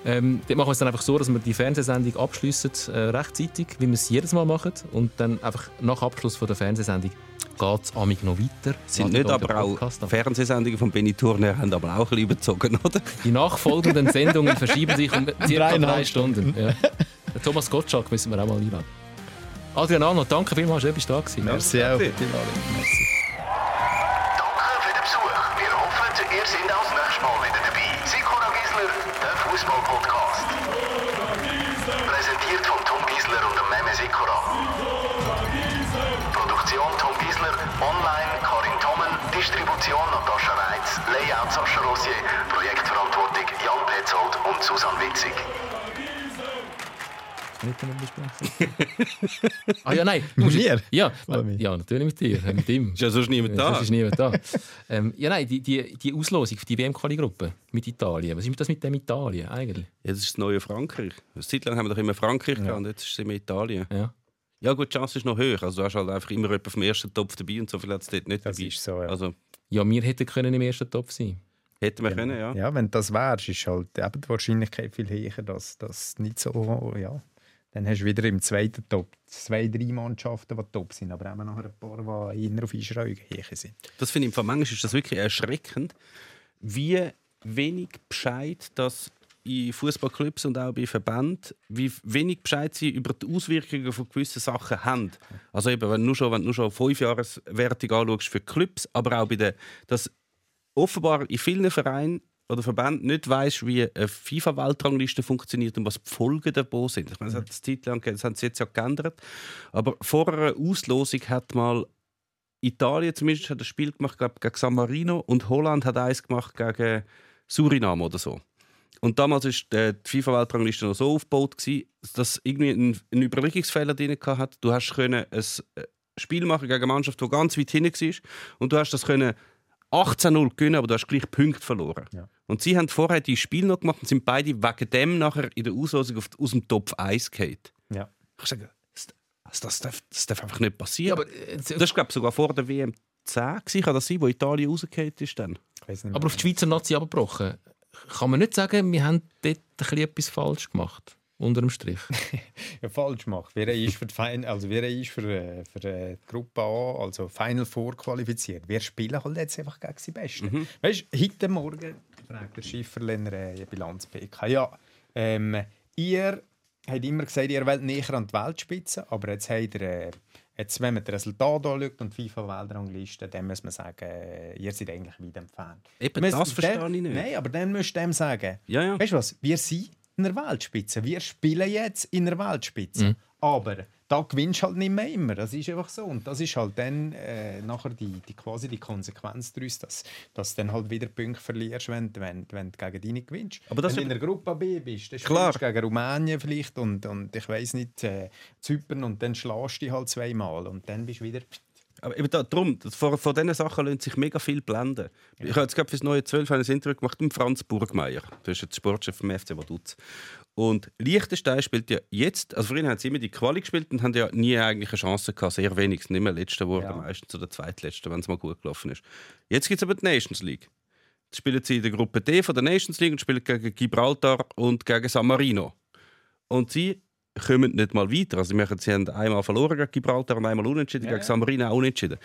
Ähm, dort machen wir es dann einfach so, dass wir die Fernsehsendung abschliessen, äh, rechtzeitig, wie wir es jedes Mal machen. Und dann einfach nach Abschluss von der Fernsehsendung geht es amig noch weiter. Sind nicht aber auch. Fernsehsendungen von Benny Turner haben aber auch ein bisschen überzogen, oder? Die nachfolgenden Sendungen verschieben sich um circa drei Stunden. Ja. Den Thomas Gottschalk müssen wir auch mal einladen. Adrian Arnold, danke vielmals, du bist da gewesen. Merci auch. Merci. Witzig. Nicht mehr besprechen. ah ja, nein. du Mit musst- mir? Ja, ja, natürlich mit dir, mit ihm. Ist ja sonst niemand Ja, da. sonst ist niemand da. ähm, ja, nein, die, die, die Auslosung für die WM-Quali-Gruppe mit Italien. Was ist das mit dem Italien eigentlich? Ja, das ist das neue Frankreich. Eine Zeit lang haben wir doch immer Frankreich gehabt und jetzt sind wir Italien. Ja. Ja gut, die Chance ist noch höher. Also du hast halt einfach immer jemanden vom ersten Topf dabei und so viel hat es dort nicht Das dabei. ist so, ja. Also ja, wir hätten können im ersten Topf sein Hätten wir können, ja. Ja, wenn das wärst, ist halt eben die Wahrscheinlichkeit viel höher, dass das nicht so, ja. Dann hast du wieder im zweiten Top zwei, drei Mannschaften, die top sind, aber eben nachher ein paar, die eher auf Einschrägen sind. Das finde ich, im manchmal ist das wirklich erschreckend, wie wenig Bescheid das in Fußballclubs und auch bei Verbänden, wie wenig Bescheid sie über die Auswirkungen von gewissen Sachen haben. Also eben, wenn du nur schon, wenn du nur schon Fünfjahreswertung anschaust für Clubs, aber auch bei den, dass offenbar in vielen Vereinen oder Verbänden nicht weiss, wie eine FIFA-Weltrangliste funktioniert und was die Folgen davon sind. Ich meine, das hat es Zeit lang gegeben, das haben sie jetzt ja geändert. Aber vor einer Auslosung hat mal Italien zumindest hat ein Spiel gemacht glaub, gegen San Marino und Holland hat eins gemacht gegen Suriname oder so. Und damals war die FIFA-Weltrangliste noch so aufgebaut, dass irgendwie ein, ein Überlegungsfehler drin hatte. Du hast können ein äh, Spiel machen gegen eine Mannschaft, die ganz weit hinten war. Und du hast das können 18-0 gewinnen, aber du hast gleich Punkte verloren. Ja. Und sie haben vorher die Spiel noch gemacht und sind beide wegen dem nachher in der Auslosung aus dem Top 1 gefallen. Ja. Ich sage, das, das, darf, das darf einfach nicht passieren. Ja, aber, äh, das ist, glaube ich, sogar vor der WM 10 gewesen, kann das sein, wo Italien rausgefallen ist dann. Aber auf die Schweizer Nazi abgebrochen kann man nicht sagen, wir haben dort etwas falsch gemacht. Unter dem Strich. ja, falsch gemacht. Wir ist für die, fin also wir ist für, äh, für die Gruppe A, also Final Four qualifiziert. Wir spielen halt jetzt einfach gegen die Besten. Mhm. Weißt du, heute Morgen fragt der Schifferländer äh, Bilanz PK. Ja, ähm, ihr habt immer gesagt, ihr wollt näher an die Weltspitze, aber jetzt habt ihr äh, Jetzt, wenn man das Resultat anschaut und die FIFA-Weltrangliste, dann muss man sagen, äh, ihr seid eigentlich weit entfernt. Eben, das, verstehe ich nicht. Nein, aber dann müsst du dem sagen, ja, ja. weißt du was, wir sind in der Weltspitze. Wir spielen jetzt in der Weltspitze. Mhm. Aber da gewinnst du halt nicht mehr immer. Das ist einfach so. Und das ist halt dann äh, nachher die, die, quasi die Konsequenz daraus, dass, dass du dann halt wieder Punkte verlierst, wenn, wenn, wenn du gegen deine gewinnst. Aber wenn du in der Gruppe B bist, dann spielst du gegen Rumänien vielleicht und, und ich weiß nicht, äh, Zypern und dann schlägst du dich halt zweimal und dann bist du wieder... Aber eben da, darum, von, von diesen Sachen lässt sich mega viel blenden. Ja. Ich habe jetzt gerade für das neue 12 ein Interview gemacht mit Franz Burgmeier. Das ist jetzt Sportchef vom FC Vaduz. Und Liechtenstein spielt ja jetzt, also vorhin haben sie immer die Quali gespielt und haben ja nie eigentlich eine Chance gehabt, sehr wenig, nicht mehr letzte Woche, ja. meistens oder zweitletzte, wenn es mal gut gelaufen ist. Jetzt gibt es aber die Nations League. Jetzt spielen sie in der Gruppe D von der Nations League und spielen gegen Gibraltar und gegen San Marino. Und sie kommen nicht mal weiter. Also sie haben einmal verloren gegen Gibraltar und einmal unentschieden, ja, gegen San Marino auch unentschieden.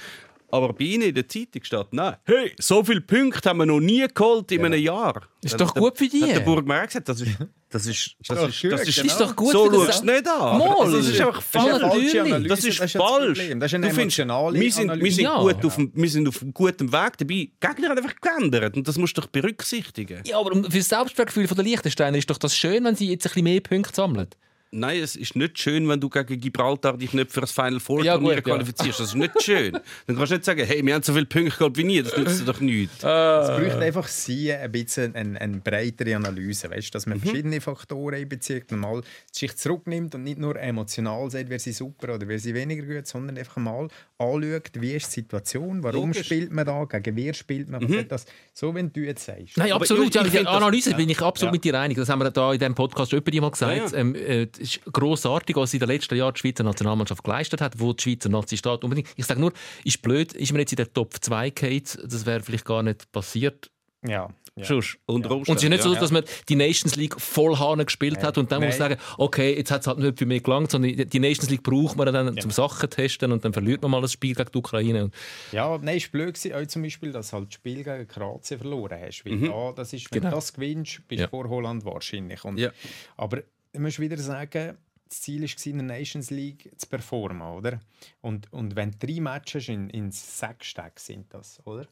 Aber bei Ihnen in der Zeitung steht, nein, hey, so viele Punkte haben wir noch nie geholt in ja. einem Jahr. Ist doch gut für dich. Hat der Burgmeier gesagt, das ist, das ist, das ist, das ist, ist doch gut. So schaust du nicht an. Mal, das ist einfach falsch. Das ist falsch. Das ist eine du findest, wir sind, wir, sind ja. gut auf, wir sind auf guten Weg dabei. Die Gegner haben einfach geändert und das musst du doch berücksichtigen. Ja, aber für das Selbstwertgefühl der Liechtensteiner ist doch das schön, wenn sie jetzt ein bisschen mehr Punkte sammeln. Nein, es ist nicht schön, wenn du gegen Gibraltar dich nicht für das Final Four ja, Turnier qualifizierst. Das ist nicht schön. Dann kannst du nicht sagen, hey, wir haben so viele Punkte gehabt wie nie. Das nützt doch nichts. Ah. Es braucht einfach sie ein bisschen eine, eine breitere Analyse, weißt, dass man mhm. verschiedene Faktoren einbezieht und mal sich zurücknimmt und nicht nur emotional sagt, wer sie super oder wer sie weniger gut, sondern einfach mal anschaut, wie ist die Situation, warum Logisch. spielt man da, gegen wer spielt man, mhm. das, so wie du jetzt sagst. Nein, absolut. Ich, ich ja, die Analyse das, bin ich absolut ja. mit dir einig. Das haben wir da in diesem Podcast schon mal gesagt. Ja, ähm, äh, ist grossartig, was in den letzten Jahren die Schweizer Nationalmannschaft geleistet hat, wo die Schweizer Nazi steht. Unbedingt. Ich sage nur, ist blöd, ist man jetzt in der Top 2 gefallen, das wäre vielleicht gar nicht passiert. Ja. Ja. Und, ja. und es ist nicht so, dass man die Nations League voll Hahn gespielt hat und dann Nein. muss man sagen, okay, jetzt hat es halt nicht für mich gelangt, sondern die Nations League braucht man dann ja. zum Sachen testen und dann verliert man mal das Spiel gegen die Ukraine. Ja, nein, es war blöd auch zum Beispiel, dass du halt das Spiel gegen Kroatien verloren hast. Weil mhm. da, das ist, wenn genau. du das gewinnst, bist du vor Holland wahrscheinlich. Und, Aber musst wieder sagen, das Ziel war, in der Nations League zu performen, oder? Und, und wenn drei Matches in, in sechs Tagen sind, das, oder?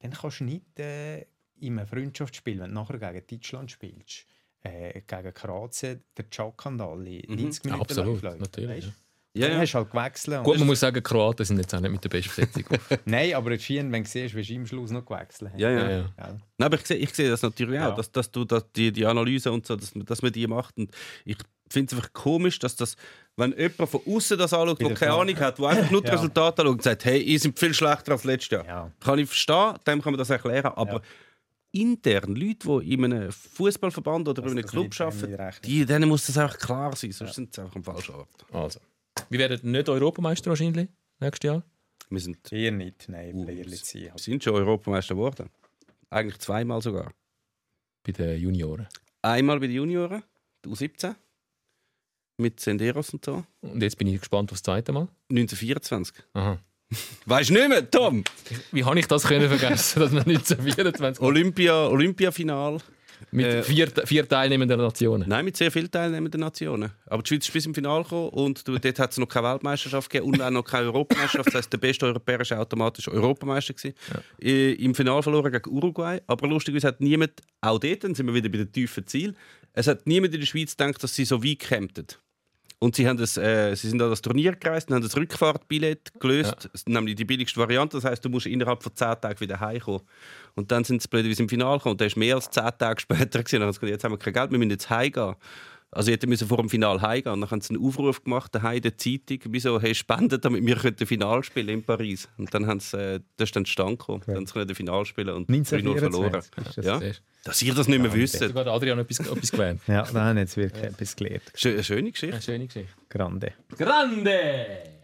Dann kannst du nicht äh, in einem Freundschaftsspiel, wenn du nachher gegen Deutschland spielst, äh, gegen Kroatien, der Chakandal in 90 mhm. Minuten Absolut, läuft, natürlich. Weißt? Ja, ja. hast halt gewechselt. Gut, man muss sagen, Kroaten sind jetzt auch nicht mit der besten Besetzung Nein, aber es scheint, wenn du siehst, wie im Schluss noch gewechselt Ja, ja. ja, ja. Nein, aber ich sehe, ich sehe das natürlich auch, dass, dass du dass die, die Analyse und so, dass, dass man die macht. Und ich finde es einfach komisch, dass das, wenn jemand von außen das anschaut, der keine Ahnung hat, der einfach nur das Resultat anschaut und sagt, hey, ihr seid viel schlechter als letztes Jahr. Ja. Kann ich verstehen, dem kann man das erklären, aber intern, Leute, die in einem Fußballverband oder in einem Club arbeiten, die, denen muss das auch klar sein, sonst sind sie einfach am falschen Ort. Also. Wir werden nicht Europameister wahrscheinlich nächstes Jahr. Wir sind eher nicht, nein, uh, wir sind schon Europameister geworden. Eigentlich zweimal sogar. Bei den Junioren. Einmal bei den Junioren, die U17. Mit Senderos und so. Und jetzt bin ich gespannt aufs zweite Mal. 1924. Aha. Weißt du nicht mehr, Tom? Wie habe ich das können vergessen, dass wir 1924 Olympia, Olympiafinal. Mit Äh, vier, vier teilnehmenden Nationen. Nein, mit sehr vielen teilnehmenden Nationen. Aber die Schweiz ist bis im Finale gekommen und dort hat es noch keine Weltmeisterschaft gegeben und auch noch keine Europameisterschaft. Das heisst, der beste Europäer war automatisch Europameister. Gewesen. Äh, Im Finale verloren gegen Uruguay. Aber lustigerweise hat niemand, auch dort, dann sind wir wieder bei den tiefen Ziel, es hat niemand in der Schweiz gedacht, dass sie so weit kämpften. Und sie, haben das, äh, sie sind an das Turnier gereist und haben das Rückfahrtbillett gelöst, nämlich die billigste Variante. Das heißt, du musst innerhalb von 10 Tagen wieder heimkommen. Und dann sind sie blöderweise im Finale gekommen. Und der ist mehr als 10 Tage später. Gewesen. Und dann haben sie gesagt, jetzt haben wir kein Geld, wir müssen jetzt heimgehen. Also, ich hätte vor dem Finale heimgehen. Und dann haben sie einen Aufruf gemacht, daheim in der Zeitung, wieso hey, spendet, damit wir das Finale spielen in Paris. Und dann haben sie, äh, das ist dann zustande gekommen. Dann haben sie das Finale spielen und 3-0 verloren. 1924 ist das. Ja? Dass ihr das nicht mehr wisst. Sogar Adrian etwas, etwas gelernt. Ja, wir jetzt wirklich etwas gelernt. Schöne Geschichte. Eine schöne Geschichte. Grande. Grande!